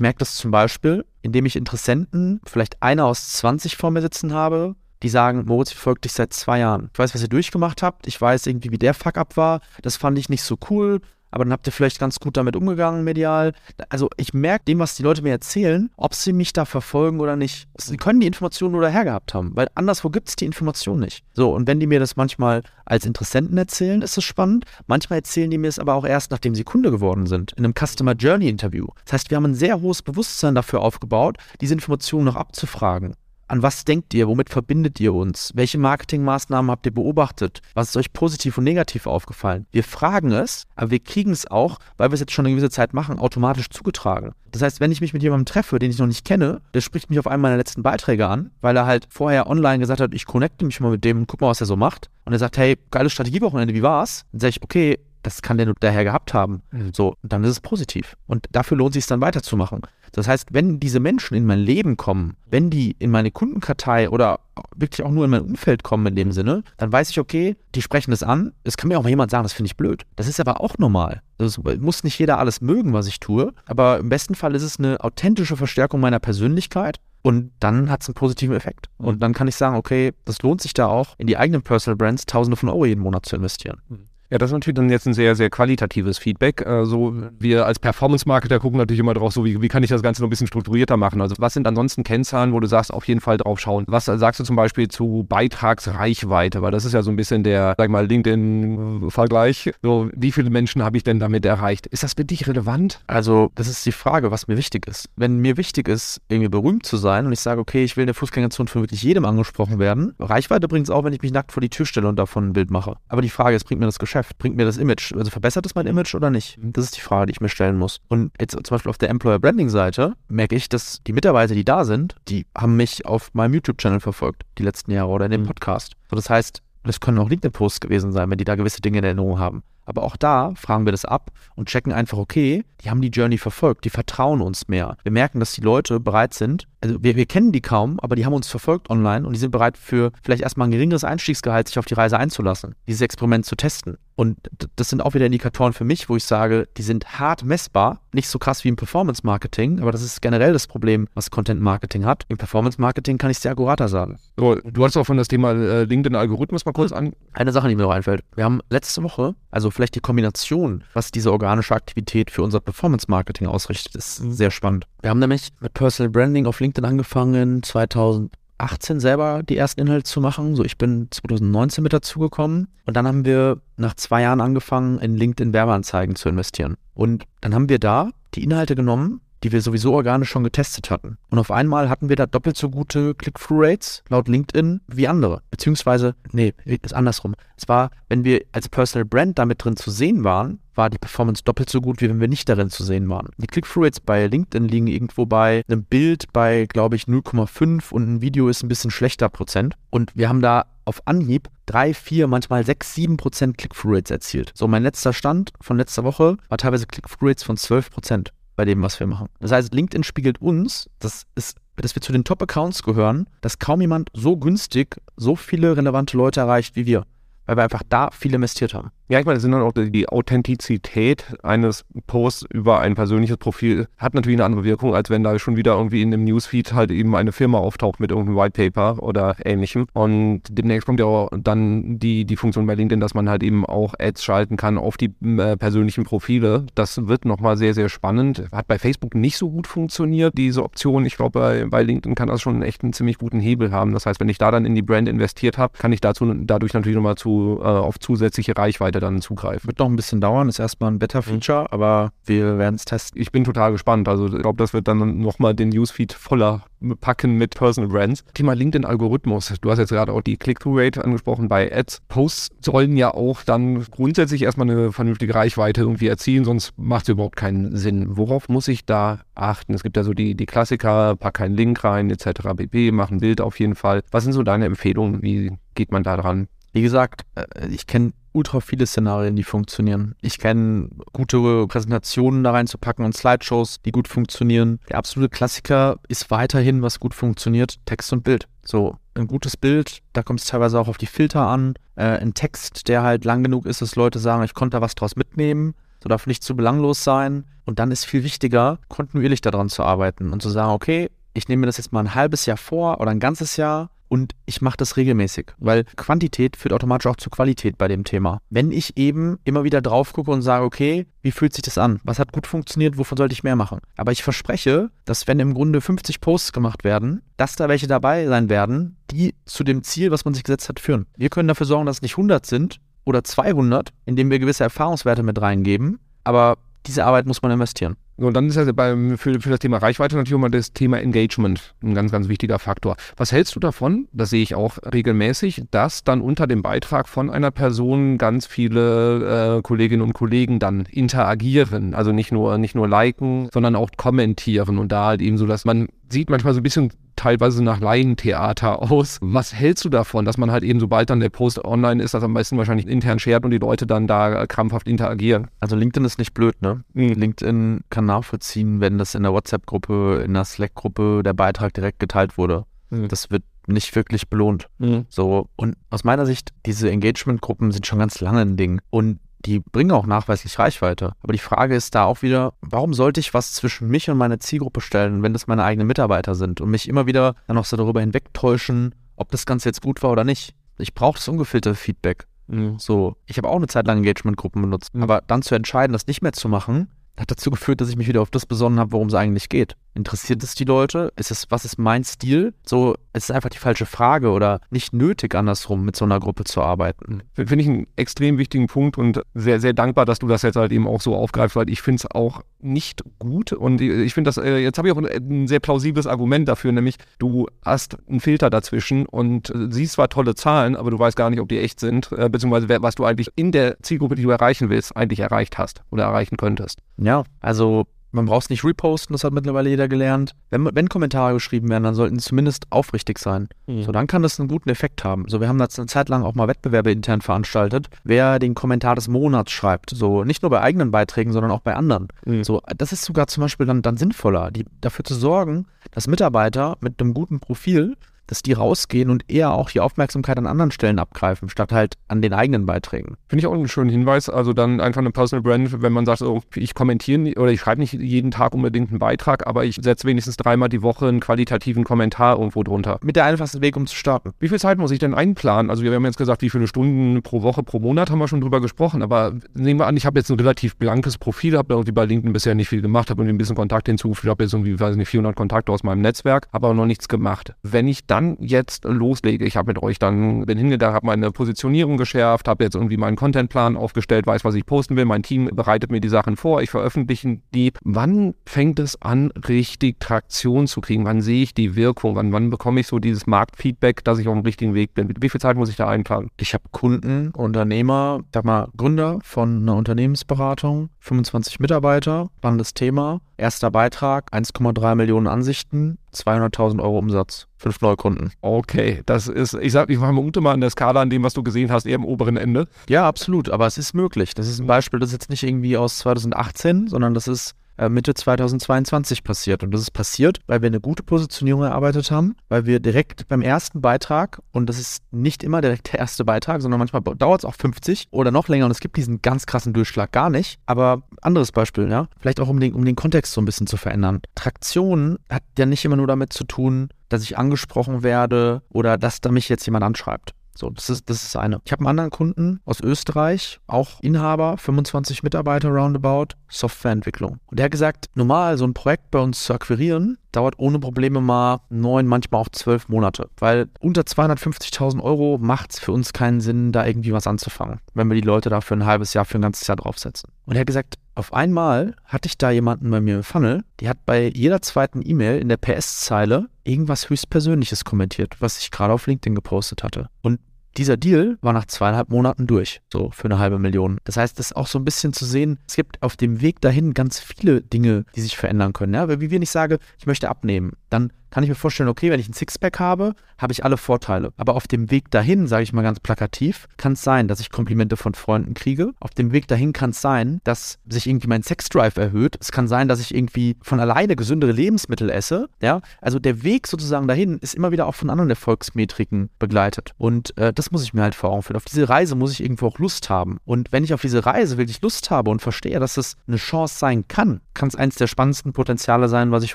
merke das zum Beispiel, indem ich Interessenten, vielleicht einer aus 20 vor mir sitzen habe, die sagen, Moritz folgt dich seit zwei Jahren. Ich weiß, was ihr durchgemacht habt. Ich weiß irgendwie, wie der Fuck-up war. Das fand ich nicht so cool aber dann habt ihr vielleicht ganz gut damit umgegangen, medial. Also ich merke dem, was die Leute mir erzählen, ob sie mich da verfolgen oder nicht. Sie können die Informationen nur daher gehabt haben, weil anderswo gibt es die Information nicht. So, und wenn die mir das manchmal als Interessenten erzählen, ist es spannend. Manchmal erzählen die mir es aber auch erst, nachdem sie Kunde geworden sind, in einem Customer Journey Interview. Das heißt, wir haben ein sehr hohes Bewusstsein dafür aufgebaut, diese Informationen noch abzufragen. An was denkt ihr? Womit verbindet ihr uns? Welche Marketingmaßnahmen habt ihr beobachtet? Was ist euch positiv und negativ aufgefallen? Wir fragen es, aber wir kriegen es auch, weil wir es jetzt schon eine gewisse Zeit machen, automatisch zugetragen. Das heißt, wenn ich mich mit jemandem treffe, den ich noch nicht kenne, der spricht mich auf einen meiner letzten Beiträge an, weil er halt vorher online gesagt hat, ich connecte mich mal mit dem und guck mal, was er so macht. Und er sagt, hey, geiles Strategiewochenende, wie war's? Dann sage ich, okay, das kann der nur daher gehabt haben. Mhm. So, dann ist es positiv. Und dafür lohnt es sich dann weiterzumachen. Das heißt, wenn diese Menschen in mein Leben kommen, wenn die in meine Kundenkartei oder wirklich auch nur in mein Umfeld kommen in dem Sinne, dann weiß ich, okay, die sprechen das an. Es kann mir auch mal jemand sagen, das finde ich blöd. Das ist aber auch normal. Das muss nicht jeder alles mögen, was ich tue, aber im besten Fall ist es eine authentische Verstärkung meiner Persönlichkeit und dann hat es einen positiven Effekt. Und dann kann ich sagen, okay, das lohnt sich da auch, in die eigenen Personal Brands Tausende von Euro jeden Monat zu investieren. Ja, das ist natürlich dann jetzt ein sehr, sehr qualitatives Feedback. Äh, so, wir als Performance-Marketer gucken natürlich immer drauf, so wie, wie kann ich das Ganze noch ein bisschen strukturierter machen. Also was sind ansonsten Kennzahlen, wo du sagst, auf jeden Fall drauf schauen? Was sagst du zum Beispiel zu Beitragsreichweite? Weil das ist ja so ein bisschen der, sag mal, LinkedIn-Vergleich. So, wie viele Menschen habe ich denn damit erreicht? Ist das für dich relevant? Also, das ist die Frage, was mir wichtig ist. Wenn mir wichtig ist, irgendwie berühmt zu sein und ich sage, okay, ich will in der Fußgängerzone von wirklich jedem angesprochen werden, Reichweite bringt es auch, wenn ich mich nackt vor die Tür stelle und davon ein Bild mache. Aber die Frage ist, bringt mir das Geschäft? Geschäft? Bringt mir das Image? Also verbessert es mein Image oder nicht? Mhm. Das ist die Frage, die ich mir stellen muss. Und jetzt zum Beispiel auf der Employer Branding Seite merke ich, dass die Mitarbeiter, die da sind, die haben mich auf meinem YouTube-Channel verfolgt, die letzten Jahre oder in dem mhm. Podcast. So, das heißt, das können auch LinkedIn-Posts gewesen sein, wenn die da gewisse Dinge in Erinnerung haben. Aber auch da fragen wir das ab und checken einfach, okay, die haben die Journey verfolgt, die vertrauen uns mehr. Wir merken, dass die Leute bereit sind, also wir, wir kennen die kaum, aber die haben uns verfolgt online und die sind bereit für vielleicht erstmal ein geringeres Einstiegsgehalt, sich auf die Reise einzulassen, dieses Experiment zu testen. Und das sind auch wieder Indikatoren für mich, wo ich sage, die sind hart messbar. Nicht so krass wie im Performance Marketing, aber das ist generell das Problem, was Content Marketing hat. Im Performance Marketing kann ich es sehr akkurater sagen. So, du hast auch von das Thema äh, LinkedIn-Algorithmus mal kurz an. Eine Sache, die mir noch einfällt. Wir haben letzte Woche, also vielleicht die Kombination, was diese organische Aktivität für unser Performance Marketing ausrichtet, ist mhm. sehr spannend. Wir haben nämlich mit Personal Branding auf LinkedIn angefangen, 2000 18 selber die ersten Inhalte zu machen. So, ich bin 2019 mit dazugekommen und dann haben wir nach zwei Jahren angefangen, in LinkedIn Werbeanzeigen zu investieren. Und dann haben wir da die Inhalte genommen, die wir sowieso organisch schon getestet hatten. Und auf einmal hatten wir da doppelt so gute Click-Through-Rates laut LinkedIn wie andere. Beziehungsweise, nee, ist andersrum. Es war, wenn wir als Personal Brand damit drin zu sehen waren, war die Performance doppelt so gut, wie wenn wir nicht darin zu sehen waren. Die Click-Through-Rates bei LinkedIn liegen irgendwo bei einem Bild bei, glaube ich, 0,5 und ein Video ist ein bisschen schlechter Prozent. Und wir haben da auf Anhieb 3, 4, manchmal 6, 7 Prozent Click-Through-Rates erzielt. So, mein letzter Stand von letzter Woche war teilweise Click-Through-Rates von 12 Prozent bei dem, was wir machen. Das heißt, LinkedIn spiegelt uns, das ist, dass wir zu den Top-Accounts gehören, dass kaum jemand so günstig so viele relevante Leute erreicht wie wir, weil wir einfach da viel investiert haben. Ja, ich meine, das sind dann auch die Authentizität eines Posts über ein persönliches Profil hat natürlich eine andere Wirkung, als wenn da schon wieder irgendwie in dem Newsfeed halt eben eine Firma auftaucht mit irgendeinem White Paper oder ähnlichem. Und demnächst kommt ja auch dann die, die Funktion bei LinkedIn, dass man halt eben auch Ads schalten kann auf die äh, persönlichen Profile. Das wird nochmal sehr, sehr spannend. Hat bei Facebook nicht so gut funktioniert, diese Option. Ich glaube, bei, bei LinkedIn kann das schon echt einen ziemlich guten Hebel haben. Das heißt, wenn ich da dann in die Brand investiert habe, kann ich dazu dadurch natürlich nochmal zu zu, äh, auf zusätzliche Reichweite dann zugreifen. Wird noch ein bisschen dauern, ist erstmal ein Beta-Feature, mhm. aber wir werden es testen. Ich bin total gespannt. Also ich glaube, das wird dann nochmal den Newsfeed voller packen mit Personal Brands. Thema LinkedIn-Algorithmus. Du hast jetzt gerade auch die Click-Through-Rate angesprochen bei Ads. Posts sollen ja auch dann grundsätzlich erstmal eine vernünftige Reichweite irgendwie erzielen, sonst macht es überhaupt keinen Sinn. Worauf muss ich da achten? Es gibt ja so die, die Klassiker, pack keinen Link rein, etc. pp, mach ein Bild auf jeden Fall. Was sind so deine Empfehlungen? Wie geht man da dran? Wie gesagt, äh, ich kenne ultra viele Szenarien, die funktionieren. Ich kenne gute Präsentationen da reinzupacken und Slideshows, die gut funktionieren. Der absolute Klassiker ist weiterhin, was gut funktioniert, Text und Bild. So, ein gutes Bild, da kommt es teilweise auch auf die Filter an. Äh, ein Text, der halt lang genug ist, dass Leute sagen, ich konnte da was draus mitnehmen. So darf nicht zu belanglos sein. Und dann ist viel wichtiger, kontinuierlich daran zu arbeiten und zu sagen, okay, ich nehme mir das jetzt mal ein halbes Jahr vor oder ein ganzes Jahr und ich mache das regelmäßig, weil Quantität führt automatisch auch zu Qualität bei dem Thema. Wenn ich eben immer wieder drauf gucke und sage, okay, wie fühlt sich das an? Was hat gut funktioniert? Wovon sollte ich mehr machen? Aber ich verspreche, dass wenn im Grunde 50 Posts gemacht werden, dass da welche dabei sein werden, die zu dem Ziel, was man sich gesetzt hat, führen. Wir können dafür sorgen, dass es nicht 100 sind oder 200, indem wir gewisse Erfahrungswerte mit reingeben, aber diese Arbeit muss man investieren. Und dann ist ja beim, für, für das Thema Reichweite natürlich immer das Thema Engagement ein ganz, ganz wichtiger Faktor. Was hältst du davon, das sehe ich auch regelmäßig, dass dann unter dem Beitrag von einer Person ganz viele äh, Kolleginnen und Kollegen dann interagieren. Also nicht nur, nicht nur liken, sondern auch kommentieren. Und da halt eben so, dass man sieht manchmal so ein bisschen teilweise nach Laientheater aus. Was hältst du davon, dass man halt eben, sobald dann der Post online ist, das am besten wahrscheinlich intern shared und die Leute dann da krampfhaft interagieren? Also LinkedIn ist nicht blöd, ne? Mhm. LinkedIn kann nachvollziehen, wenn das in der WhatsApp-Gruppe, in der Slack-Gruppe der Beitrag direkt geteilt wurde. Mhm. Das wird nicht wirklich belohnt. Mhm. So, und aus meiner Sicht, diese Engagement-Gruppen sind schon ganz lange ein Ding. Und die bringen auch nachweislich Reichweite. Aber die Frage ist da auch wieder, warum sollte ich was zwischen mich und meine Zielgruppe stellen, wenn das meine eigenen Mitarbeiter sind und mich immer wieder dann auch so darüber hinwegtäuschen, ob das Ganze jetzt gut war oder nicht. Ich brauche das ungefilterte Feedback. Mhm. So, ich habe auch eine Zeit lang Engagement-Gruppen benutzt. Mhm. Aber dann zu entscheiden, das nicht mehr zu machen, hat dazu geführt, dass ich mich wieder auf das besonnen habe, worum es eigentlich geht. Interessiert es die Leute? Ist es, was ist mein Stil? So, es ist einfach die falsche Frage oder nicht nötig, andersrum mit so einer Gruppe zu arbeiten. Finde ich einen extrem wichtigen Punkt und sehr, sehr dankbar, dass du das jetzt halt eben auch so aufgreifst, weil ich finde es auch nicht gut und ich finde das, äh, jetzt habe ich auch ein, ein, sehr plausibles Argument dafür, nämlich du hast einen Filter dazwischen und äh, siehst zwar tolle Zahlen, aber du weißt gar nicht, ob die echt sind, äh, beziehungsweise was du eigentlich in der Zielgruppe, die du erreichen willst, eigentlich erreicht hast oder erreichen könntest. Ja, also man braucht es nicht reposten, das hat mittlerweile jeder gelernt. Wenn, wenn Kommentare geschrieben werden, dann sollten sie zumindest aufrichtig sein. Mhm. So, dann kann das einen guten Effekt haben. So, wir haben das eine Zeit lang auch mal Wettbewerbe intern veranstaltet, wer den Kommentar des Monats schreibt. So, nicht nur bei eigenen Beiträgen, sondern auch bei anderen. Mhm. So, das ist sogar zum Beispiel dann, dann sinnvoller, die, dafür zu sorgen, dass Mitarbeiter mit einem guten Profil dass die rausgehen und eher auch die Aufmerksamkeit an anderen Stellen abgreifen, statt halt an den eigenen Beiträgen. Finde ich auch einen schönen Hinweis. Also dann einfach eine Personal Brand, wenn man sagt, oh, ich kommentiere oder ich schreibe nicht jeden Tag unbedingt einen Beitrag, aber ich setze wenigstens dreimal die Woche einen qualitativen Kommentar irgendwo drunter. Mit der einfachsten Weg, um zu starten. Wie viel Zeit muss ich denn einplanen? Also wir haben jetzt gesagt, wie viele Stunden pro Woche, pro Monat haben wir schon drüber gesprochen, aber nehmen wir an, ich habe jetzt ein relativ blankes Profil, habe irgendwie bei LinkedIn bisher nicht viel gemacht, habe irgendwie ein bisschen Kontakt hinzugefügt, habe jetzt irgendwie, weiß nicht, 400 Kontakte aus meinem Netzwerk, aber noch nichts gemacht. Wenn ich dann jetzt loslege. Ich habe mit euch dann, bin hingegangen, habe meine Positionierung geschärft, habe jetzt irgendwie meinen Contentplan aufgestellt, weiß, was ich posten will. Mein Team bereitet mir die Sachen vor, ich veröffentliche die. Wann fängt es an, richtig Traktion zu kriegen? Wann sehe ich die Wirkung? Wann, wann bekomme ich so dieses Marktfeedback, dass ich auf dem richtigen Weg bin? Wie viel Zeit muss ich da einplanen? Ich habe Kunden, Unternehmer, sag mal Gründer von einer Unternehmensberatung, 25 Mitarbeiter, spannendes Thema. Erster Beitrag, 1,3 Millionen Ansichten, 200.000 Euro Umsatz, fünf neue Kunden. Okay, das ist, ich sag, ich vermute mal an der Skala an dem, was du gesehen hast, eher im oberen Ende. Ja, absolut, aber es ist möglich. Das ist ein Beispiel, das ist jetzt nicht irgendwie aus 2018, sondern das ist Mitte 2022 passiert. Und das ist passiert, weil wir eine gute Positionierung erarbeitet haben, weil wir direkt beim ersten Beitrag, und das ist nicht immer direkt der erste Beitrag, sondern manchmal dauert es auch 50 oder noch länger und es gibt diesen ganz krassen Durchschlag gar nicht. Aber anderes Beispiel, ja, vielleicht auch um den, um den Kontext so ein bisschen zu verändern. Traktion hat ja nicht immer nur damit zu tun, dass ich angesprochen werde oder dass da mich jetzt jemand anschreibt So, das ist, das ist eine. Ich habe einen anderen Kunden aus Österreich, auch Inhaber, 25 Mitarbeiter roundabout, Softwareentwicklung. Und der hat gesagt, normal so ein Projekt bei uns zu akquirieren, dauert ohne Probleme mal neun, manchmal auch zwölf Monate. Weil unter 250.000 Euro macht es für uns keinen Sinn, da irgendwie was anzufangen, wenn wir die Leute da für ein halbes Jahr, für ein ganzes Jahr draufsetzen. Und er hat gesagt, auf einmal hatte ich da jemanden bei mir im Funnel, die hat bei jeder zweiten E-Mail in der PS-Zeile irgendwas höchstpersönliches kommentiert, was ich gerade auf LinkedIn gepostet hatte. Und dieser Deal war nach zweieinhalb Monaten durch, so für eine halbe Million. Das heißt, das ist auch so ein bisschen zu sehen, es gibt auf dem Weg dahin ganz viele Dinge, die sich verändern können. Ja? Wie wenn ich sage, ich möchte abnehmen, dann kann ich mir vorstellen, okay, wenn ich ein Sixpack habe, habe ich alle Vorteile. Aber auf dem Weg dahin, sage ich mal ganz plakativ, kann es sein, dass ich Komplimente von Freunden kriege. Auf dem Weg dahin kann es sein, dass sich irgendwie mein Sexdrive erhöht. Es kann sein, dass ich irgendwie von alleine gesündere Lebensmittel esse. Ja, also der Weg sozusagen dahin ist immer wieder auch von anderen Erfolgsmetriken begleitet. Und äh, das muss ich mir halt vor Augen führen. Auf diese Reise muss ich irgendwo auch Lust haben. Und wenn ich auf diese Reise wirklich Lust habe und verstehe, dass es eine Chance sein kann, kann es eins der spannendsten Potenziale sein, was ich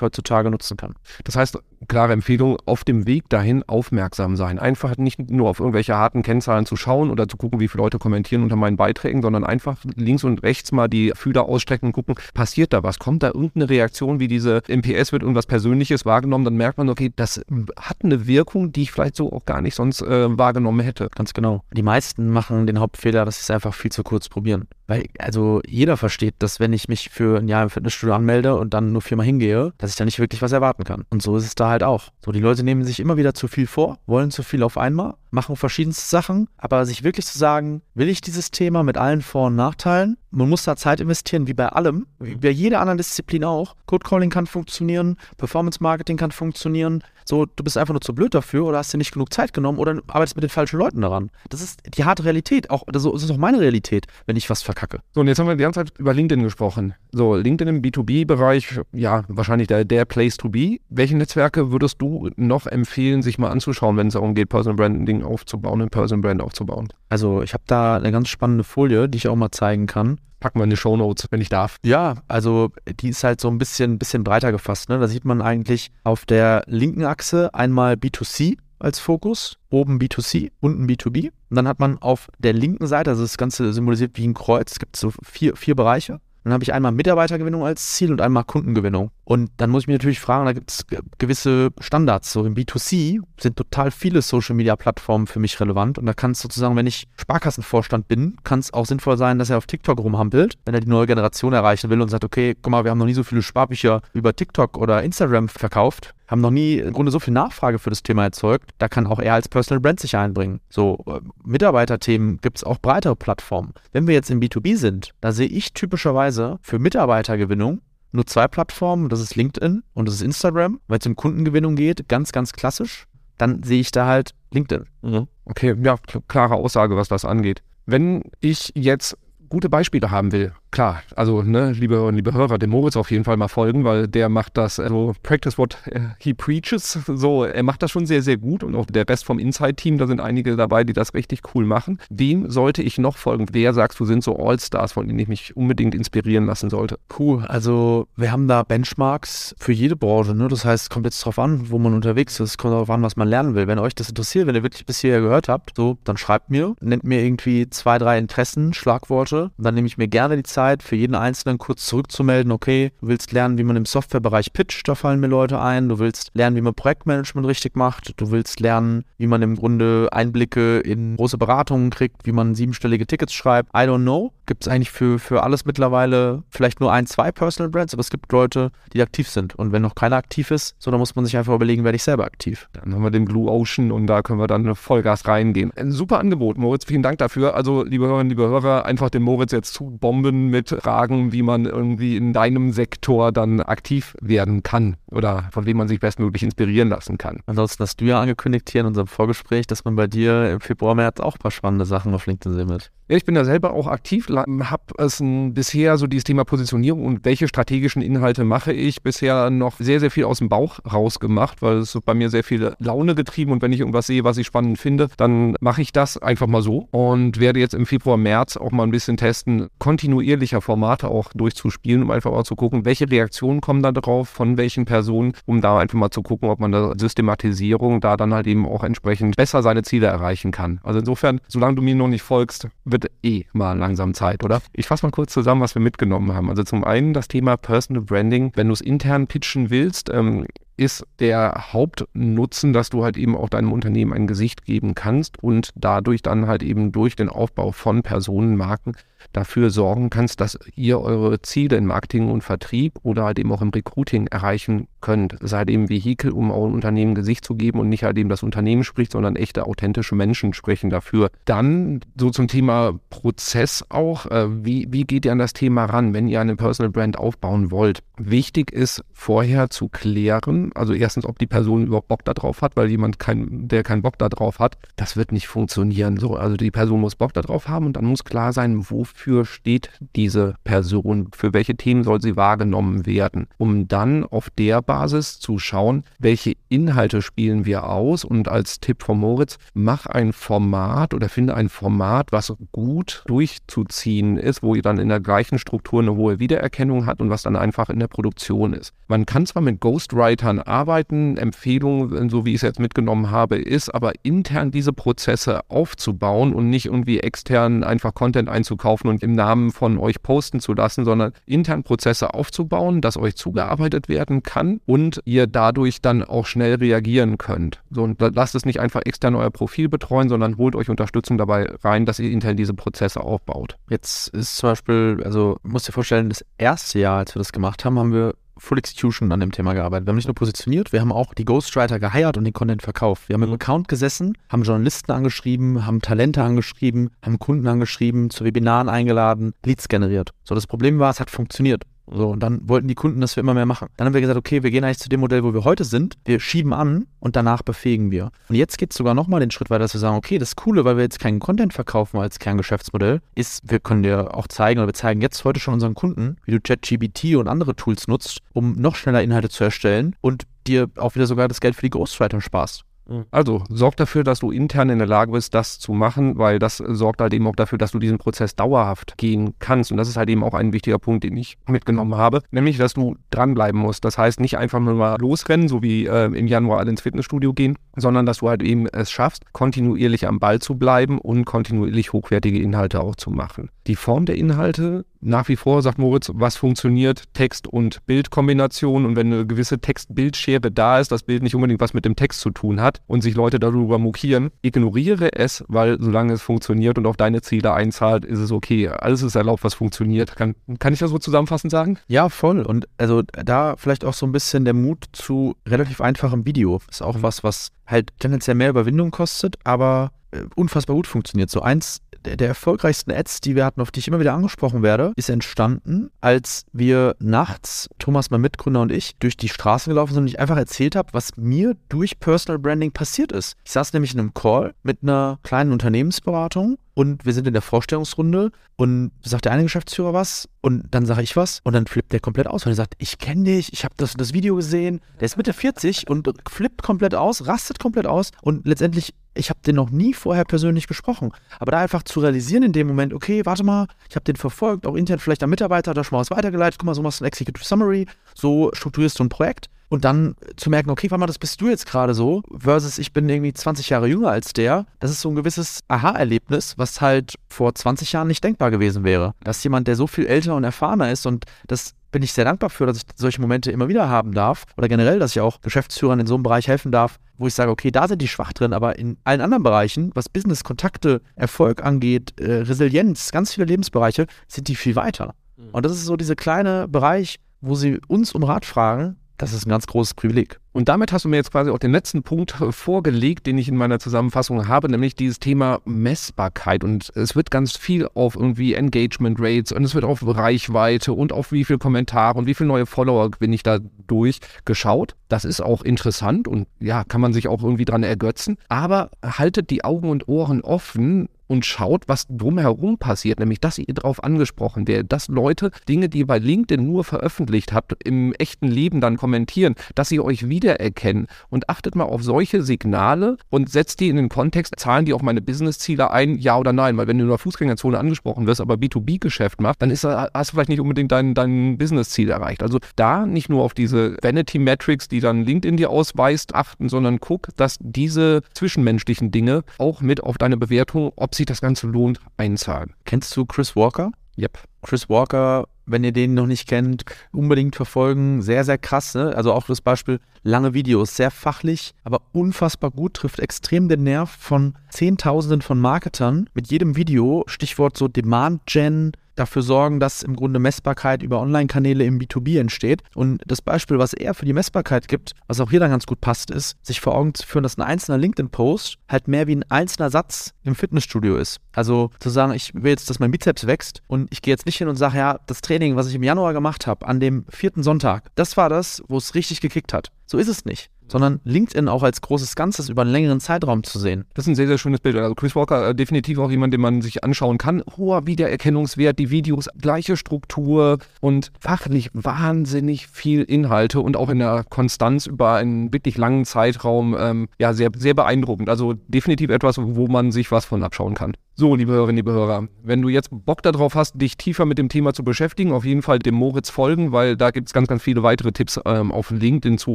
heutzutage nutzen kann. Das heißt, klare Empfehlung, auf dem Weg dahin aufmerksam sein. Einfach nicht nur auf irgendwelche harten Kennzahlen zu schauen oder zu gucken, wie viele Leute kommentieren unter meinen Beiträgen, sondern einfach links und rechts mal die Fühler ausstrecken und gucken, passiert da was? Kommt da irgendeine Reaktion, wie diese MPS wird irgendwas Persönliches wahrgenommen, dann merkt man, okay, das hat eine Wirkung, die ich vielleicht so auch gar nicht sonst äh, wahrgenommen hätte. Ganz genau. Die meisten machen den Hauptfehler, dass sie es einfach viel zu kurz probieren. Weil, also jeder versteht, dass wenn ich mich für ein Jahr im Fitnessstudio anmelde und dann nur viermal hingehe, dass ich da nicht wirklich was erwarten kann. Und so ist es da halt auch. So, die Leute nehmen sich immer wieder zu viel vor, wollen zu viel auf einmal, machen verschiedenste Sachen, aber sich wirklich zu sagen, will ich dieses Thema mit allen Vor- und Nachteilen? Man muss da Zeit investieren, wie bei allem, wie bei jeder anderen Disziplin auch. Code Calling kann funktionieren, Performance Marketing kann funktionieren, so, du bist einfach nur zu blöd dafür oder hast dir nicht genug Zeit genommen oder arbeitest mit den falschen Leuten daran. Das ist die harte Realität. Auch, das ist auch meine Realität, wenn ich was verkacke. So, und jetzt haben wir die ganze Zeit über LinkedIn gesprochen. So, LinkedIn im B2B-Bereich, ja, wahrscheinlich der, der Place to be. Welche Netzwerke würdest du noch empfehlen, sich mal anzuschauen, wenn es darum geht, Personal Branding aufzubauen, ein Personal Brand aufzubauen? Also, ich habe da eine ganz spannende Folie, die ich auch mal zeigen kann packen wir in die Show Notes, wenn ich darf. Ja, also die ist halt so ein bisschen, bisschen breiter gefasst. Ne? Da sieht man eigentlich auf der linken Achse einmal B2C als Fokus, oben B2C, unten B2B. Und dann hat man auf der linken Seite, also das Ganze symbolisiert wie ein Kreuz, es gibt so vier, vier Bereiche. Dann habe ich einmal Mitarbeitergewinnung als Ziel und einmal Kundengewinnung. Und dann muss ich mich natürlich fragen, da gibt es gewisse Standards. So im B2C sind total viele Social-Media-Plattformen für mich relevant. Und da kann es sozusagen, wenn ich Sparkassenvorstand bin, kann es auch sinnvoll sein, dass er auf TikTok rumhampelt, wenn er die neue Generation erreichen will und sagt, okay, guck mal, wir haben noch nie so viele Sparbücher über TikTok oder Instagram verkauft haben noch nie im Grunde so viel Nachfrage für das Thema erzeugt. Da kann auch er als Personal Brand sich einbringen. So, äh, Mitarbeiterthemen gibt es auch breitere Plattformen. Wenn wir jetzt im B2B sind, da sehe ich typischerweise für Mitarbeitergewinnung nur zwei Plattformen, das ist LinkedIn und das ist Instagram. Wenn es um Kundengewinnung geht, ganz, ganz klassisch, dann sehe ich da halt LinkedIn. Mhm. Okay, ja, klare Aussage, was das angeht. Wenn ich jetzt gute Beispiele haben will, klar, also ne, liebe liebe Hörer, dem Moritz auf jeden Fall mal folgen, weil der macht das, also practice what he preaches, so, er macht das schon sehr, sehr gut und auch der Rest vom Inside-Team, da sind einige dabei, die das richtig cool machen. Wem sollte ich noch folgen? Wer sagst du, sind so All-Stars, von denen ich mich unbedingt inspirieren lassen sollte? Cool, also wir haben da Benchmarks für jede Branche, ne? das heißt, kommt jetzt drauf an, wo man unterwegs ist, kommt darauf an, was man lernen will. Wenn euch das interessiert, wenn ihr wirklich bis hierher gehört habt, so, dann schreibt mir, nennt mir irgendwie zwei, drei Interessen, Schlagworte, dann nehme ich mir gerne die Zeit, für jeden Einzelnen kurz zurückzumelden, okay, du willst lernen, wie man im Softwarebereich pitcht, da fallen mir Leute ein, du willst lernen, wie man Projektmanagement richtig macht, du willst lernen, wie man im Grunde Einblicke in große Beratungen kriegt, wie man siebenstellige Tickets schreibt. I don't know. Gibt es eigentlich für, für alles mittlerweile vielleicht nur ein, zwei Personal Brands, aber es gibt Leute, die aktiv sind. Und wenn noch keiner aktiv ist, so dann muss man sich einfach überlegen, werde ich selber aktiv. Dann haben wir den Blue Ocean und da können wir dann Vollgas reingehen. Ein super Angebot, Moritz. Vielen Dank dafür. Also, liebe Hörerinnen, liebe Hörer, einfach den Moritz jetzt zu bomben mit Fragen, wie man irgendwie in deinem Sektor dann aktiv werden kann oder von wem man sich bestmöglich inspirieren lassen kann. Ansonsten hast du ja angekündigt hier in unserem Vorgespräch, dass man bei dir im Februar, März auch ein paar spannende Sachen auf LinkedIn sehen wird. Ja, ich bin da selber auch aktiv, habe es ein, bisher so dieses Thema Positionierung und welche strategischen Inhalte mache ich bisher noch sehr, sehr viel aus dem Bauch rausgemacht, weil es bei mir sehr viel Laune getrieben und wenn ich irgendwas sehe, was ich spannend finde, dann mache ich das einfach mal so und werde jetzt im Februar, März auch mal ein bisschen testen, kontinuierlich ähnlicher Formate auch durchzuspielen, um einfach auch zu gucken, welche Reaktionen kommen da drauf, von welchen Personen, um da einfach mal zu gucken, ob man da Systematisierung da dann halt eben auch entsprechend besser seine Ziele erreichen kann. Also insofern, solange du mir noch nicht folgst, wird eh mal langsam Zeit, oder? Ich fasse mal kurz zusammen, was wir mitgenommen haben. Also zum einen das Thema Personal Branding. Wenn du es intern pitchen willst, ähm, ist der Hauptnutzen, dass du halt eben auch deinem Unternehmen ein Gesicht geben kannst und dadurch dann halt eben durch den Aufbau von Personenmarken dafür sorgen kannst, dass ihr eure Ziele in Marketing und Vertrieb oder halt eben auch im Recruiting erreichen könnt. Halt eben Vehikel, um eurem Unternehmen Gesicht zu geben und nicht halt eben das Unternehmen spricht, sondern echte, authentische Menschen sprechen dafür. Dann so zum Thema Prozess auch. Äh, wie, wie geht ihr an das Thema ran, wenn ihr eine Personal Brand aufbauen wollt? Wichtig ist vorher zu klären, also erstens, ob die Person überhaupt Bock darauf hat, weil jemand, kein, der keinen Bock darauf hat, das wird nicht funktionieren. So, also die Person muss Bock darauf haben und dann muss klar sein, wofür steht diese Person, für welche Themen soll sie wahrgenommen werden, um dann auf der Basis zu schauen, welche Inhalte spielen wir aus und als Tipp von Moritz, mach ein Format oder finde ein Format, was gut durchzuziehen ist, wo ihr dann in der gleichen Struktur eine hohe Wiedererkennung hat und was dann einfach in der Produktion ist. Man kann zwar mit Ghostwritern arbeiten. Empfehlung, so wie ich es jetzt mitgenommen habe, ist aber intern diese Prozesse aufzubauen und nicht irgendwie extern einfach Content einzukaufen und im Namen von euch posten zu lassen, sondern intern Prozesse aufzubauen, dass euch zugearbeitet werden kann und ihr dadurch dann auch schnell reagieren könnt. So, und lasst es nicht einfach extern euer Profil betreuen, sondern holt euch Unterstützung dabei rein, dass ihr intern diese Prozesse aufbaut. Jetzt ist zum Beispiel, also musst dir vorstellen, das erste Jahr, als wir das gemacht haben, haben wir Full Execution an dem Thema gearbeitet. Wir haben nicht nur positioniert, wir haben auch die Ghostwriter geheiert und den Content verkauft. Wir haben im mhm. Account gesessen, haben Journalisten angeschrieben, haben Talente angeschrieben, haben Kunden angeschrieben, zu Webinaren eingeladen, Leads generiert. So, das Problem war, es hat funktioniert. So, und dann wollten die Kunden, dass wir immer mehr machen. Dann haben wir gesagt, okay, wir gehen eigentlich zu dem Modell, wo wir heute sind. Wir schieben an und danach befähigen wir. Und jetzt geht es sogar nochmal den Schritt weiter, dass wir sagen, okay, das Coole, weil wir jetzt keinen Content verkaufen als Kerngeschäftsmodell, ist, wir können dir auch zeigen, oder wir zeigen jetzt heute schon unseren Kunden, wie du ChatGBT und andere Tools nutzt, um noch schneller Inhalte zu erstellen und dir auch wieder sogar das Geld für die Ghostwriter sparst. Mhm. Also sorg dafür, dass du intern in der Lage bist, das zu machen, weil das sorgt halt eben auch dafür, dass du diesen Prozess dauerhaft gehen kannst. Und das ist halt eben auch ein wichtiger Punkt, den ich mitgenommen habe, nämlich, dass du dranbleiben musst. Das heißt, nicht einfach nur mal losrennen, so wie äh, im Januar alle ins Fitnessstudio gehen, sondern dass du halt eben es schaffst, kontinuierlich am Ball zu bleiben und kontinuierlich hochwertige Inhalte auch zu machen. Die Form der Inhalte nach wie vor, sagt Moritz, was funktioniert, Text- und Bildkombination. Und wenn eine gewisse Text-Bild-Schere da ist, das Bild nicht unbedingt was mit dem Text zu tun hat und sich Leute darüber mokieren, ignoriere es, weil solange es funktioniert und auf deine Ziele einzahlt, ist es okay. Alles ist erlaubt, was funktioniert. Kann, kann ich das so zusammenfassend sagen? Ja, voll. Und also da vielleicht auch so ein bisschen der Mut zu relativ einfachem Video. Ist auch was, was halt tendenziell mehr Überwindung kostet, aber äh, unfassbar gut funktioniert. So eins der, erfolgreichsten Ads, die wir hatten, auf die ich immer wieder angesprochen werde, ist entstanden, als wir nachts, Thomas, mein Mitgründer und ich, durch die Straßen gelaufen sind und ich einfach erzählt habe, was mir durch Personal Branding passiert ist. Ich saß nämlich in einem Call mit einer kleinen Unternehmensberatung und wir sind in der Vorstellungsrunde. Und sagt der eine Geschäftsführer was und dann sage ich was. Und dann flippt der komplett aus, weil er sagt, ich kenne dich, ich habe das, das Video gesehen, der ist Mitte 40 und flippt komplett aus, rastet komplett aus. Und letztendlich, ich habe den noch nie vorher persönlich gesprochen, aber da einfach zu realisieren in dem Moment, okay, warte mal, ich habe den verfolgt, auch intern vielleicht am Mitarbeiter, da schon mal was weitergeleitet, guck mal, so machst du ein Executive Summary, so strukturierst du ein Projekt und dann zu merken, okay, warte mal, das bist du jetzt gerade so, versus ich bin irgendwie 20 Jahre jünger als der, das ist so ein gewisses Aha-Erlebnis, was halt vor 20 Jahren nicht denkbar gewesen wäre. Dass jemand, der so viel älter und erfahrener ist und das bin ich sehr dankbar für, dass ich solche Momente immer wieder haben darf oder generell, dass ich auch Geschäftsführern in so einem Bereich helfen darf, wo ich sage, okay, da sind die schwach drin, aber in allen anderen Bereichen, was Business, Kontakte, Erfolg angeht, äh, Resilienz, ganz viele Lebensbereiche, sind die viel weiter. Mhm. Und das ist so dieser kleine Bereich, wo sie uns um Rat fragen, das ist ein ganz großes Privileg. Und damit hast du mir jetzt quasi auch den letzten Punkt äh, vorgelegt, den ich in meiner Zusammenfassung habe, nämlich dieses Thema Messbarkeit. Und es wird ganz viel auf irgendwie Engagement Rates und es wird auf Reichweite und auf wie viele Kommentare und wie viele neue Follower gewinne ich da durch geschaut. Das ist auch interessant und ja, kann man sich auch irgendwie dran ergötzen. Aber haltet die Augen und Ohren offen und schaut, was drumherum passiert, nämlich dass ihr darauf angesprochen werdet, dass Leute Dinge, die ihr bei LinkedIn nur veröffentlicht habt, im echten Leben dann kommentieren, dass sie euch wiedererkennen. Und achtet mal auf solche Signale und setzt die in den Kontext, zahlen die auf meine Businessziele ein, ja oder nein, weil wenn du in der Fußgängerzone angesprochen wirst, aber B2B-Geschäft machst, dann ist, hast du vielleicht nicht unbedingt dein, dein Businessziel erreicht. Also da nicht nur auf diese Vanity Metrics, die dann LinkedIn dir ausweist, achten, sondern guck, dass diese zwischenmenschlichen Dinge auch mit auf deine Bewertung, ob sich das Ganze lohnt, einzahlen. Kennst du Chris Walker? Yep. Chris Walker, wenn ihr den noch nicht kennt, unbedingt verfolgen. Sehr, sehr krass. Ne? Also auch das Beispiel lange Videos, sehr fachlich, aber unfassbar gut, trifft extrem den Nerv von Zehntausenden von Marketern mit jedem Video. Stichwort so Demand Gen, dafür sorgen, dass im Grunde Messbarkeit über Online-Kanäle im B2B entsteht. Und das Beispiel, was er für die Messbarkeit gibt, was auch hier dann ganz gut passt, ist, sich vor Augen zu führen, dass ein einzelner LinkedIn-Post halt mehr wie ein einzelner Satz im Fitnessstudio ist. Also zu sagen, ich will jetzt, dass mein Bizeps wächst und ich gehe jetzt nicht hin und sage, ja, das Training, was ich im Januar gemacht habe, an dem vierten Sonntag, das war das, wo es richtig gekickt hat. So ist es nicht sondern LinkedIn auch als großes Ganzes über einen längeren Zeitraum zu sehen. Das ist ein sehr, sehr schönes Bild. Also Chris Walker äh, definitiv auch jemand, den man sich anschauen kann. Hoher Wiedererkennungswert, die Videos, gleiche Struktur und fachlich wahnsinnig viel Inhalte und auch in der Konstanz über einen wirklich langen Zeitraum ähm, ja sehr, sehr beeindruckend. Also definitiv etwas, wo man sich was von abschauen kann. So, liebe Hörerinnen, liebe Hörer, wenn du jetzt Bock darauf hast, dich tiefer mit dem Thema zu beschäftigen, auf jeden Fall dem Moritz folgen, weil da gibt es ganz, ganz viele weitere Tipps ähm, auf LinkedIn zu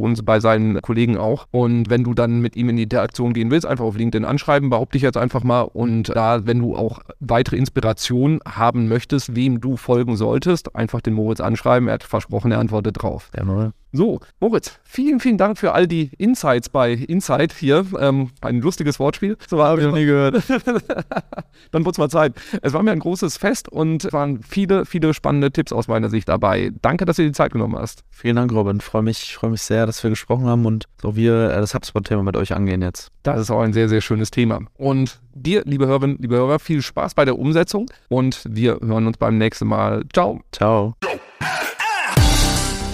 uns bei seinen Kollegen auch. Und wenn du dann mit ihm in die Interaktion gehen willst, einfach auf LinkedIn anschreiben, behaupte ich jetzt einfach mal. Und da, wenn du auch weitere Inspiration haben möchtest, wem du folgen solltest, einfach den Moritz anschreiben. Er hat versprochen, er antwortet drauf. Ja, so, Moritz, vielen, vielen Dank für all die Insights bei Insight hier. Ähm, ein lustiges Wortspiel. So habe ich noch nie gehört. Dann wurde es mal Zeit. Es war mir ein großes Fest und es waren viele, viele spannende Tipps aus meiner Sicht dabei. Danke, dass du dir die Zeit genommen hast. Vielen Dank, Robin. Freue mich, freue mich sehr, dass wir gesprochen haben und so wir äh, das HubSpot-Thema mit euch angehen jetzt. Das ist auch ein sehr, sehr schönes Thema. Und dir, liebe Hörerinnen, liebe Hörer, viel Spaß bei der Umsetzung und wir hören uns beim nächsten Mal. Ciao. Ciao.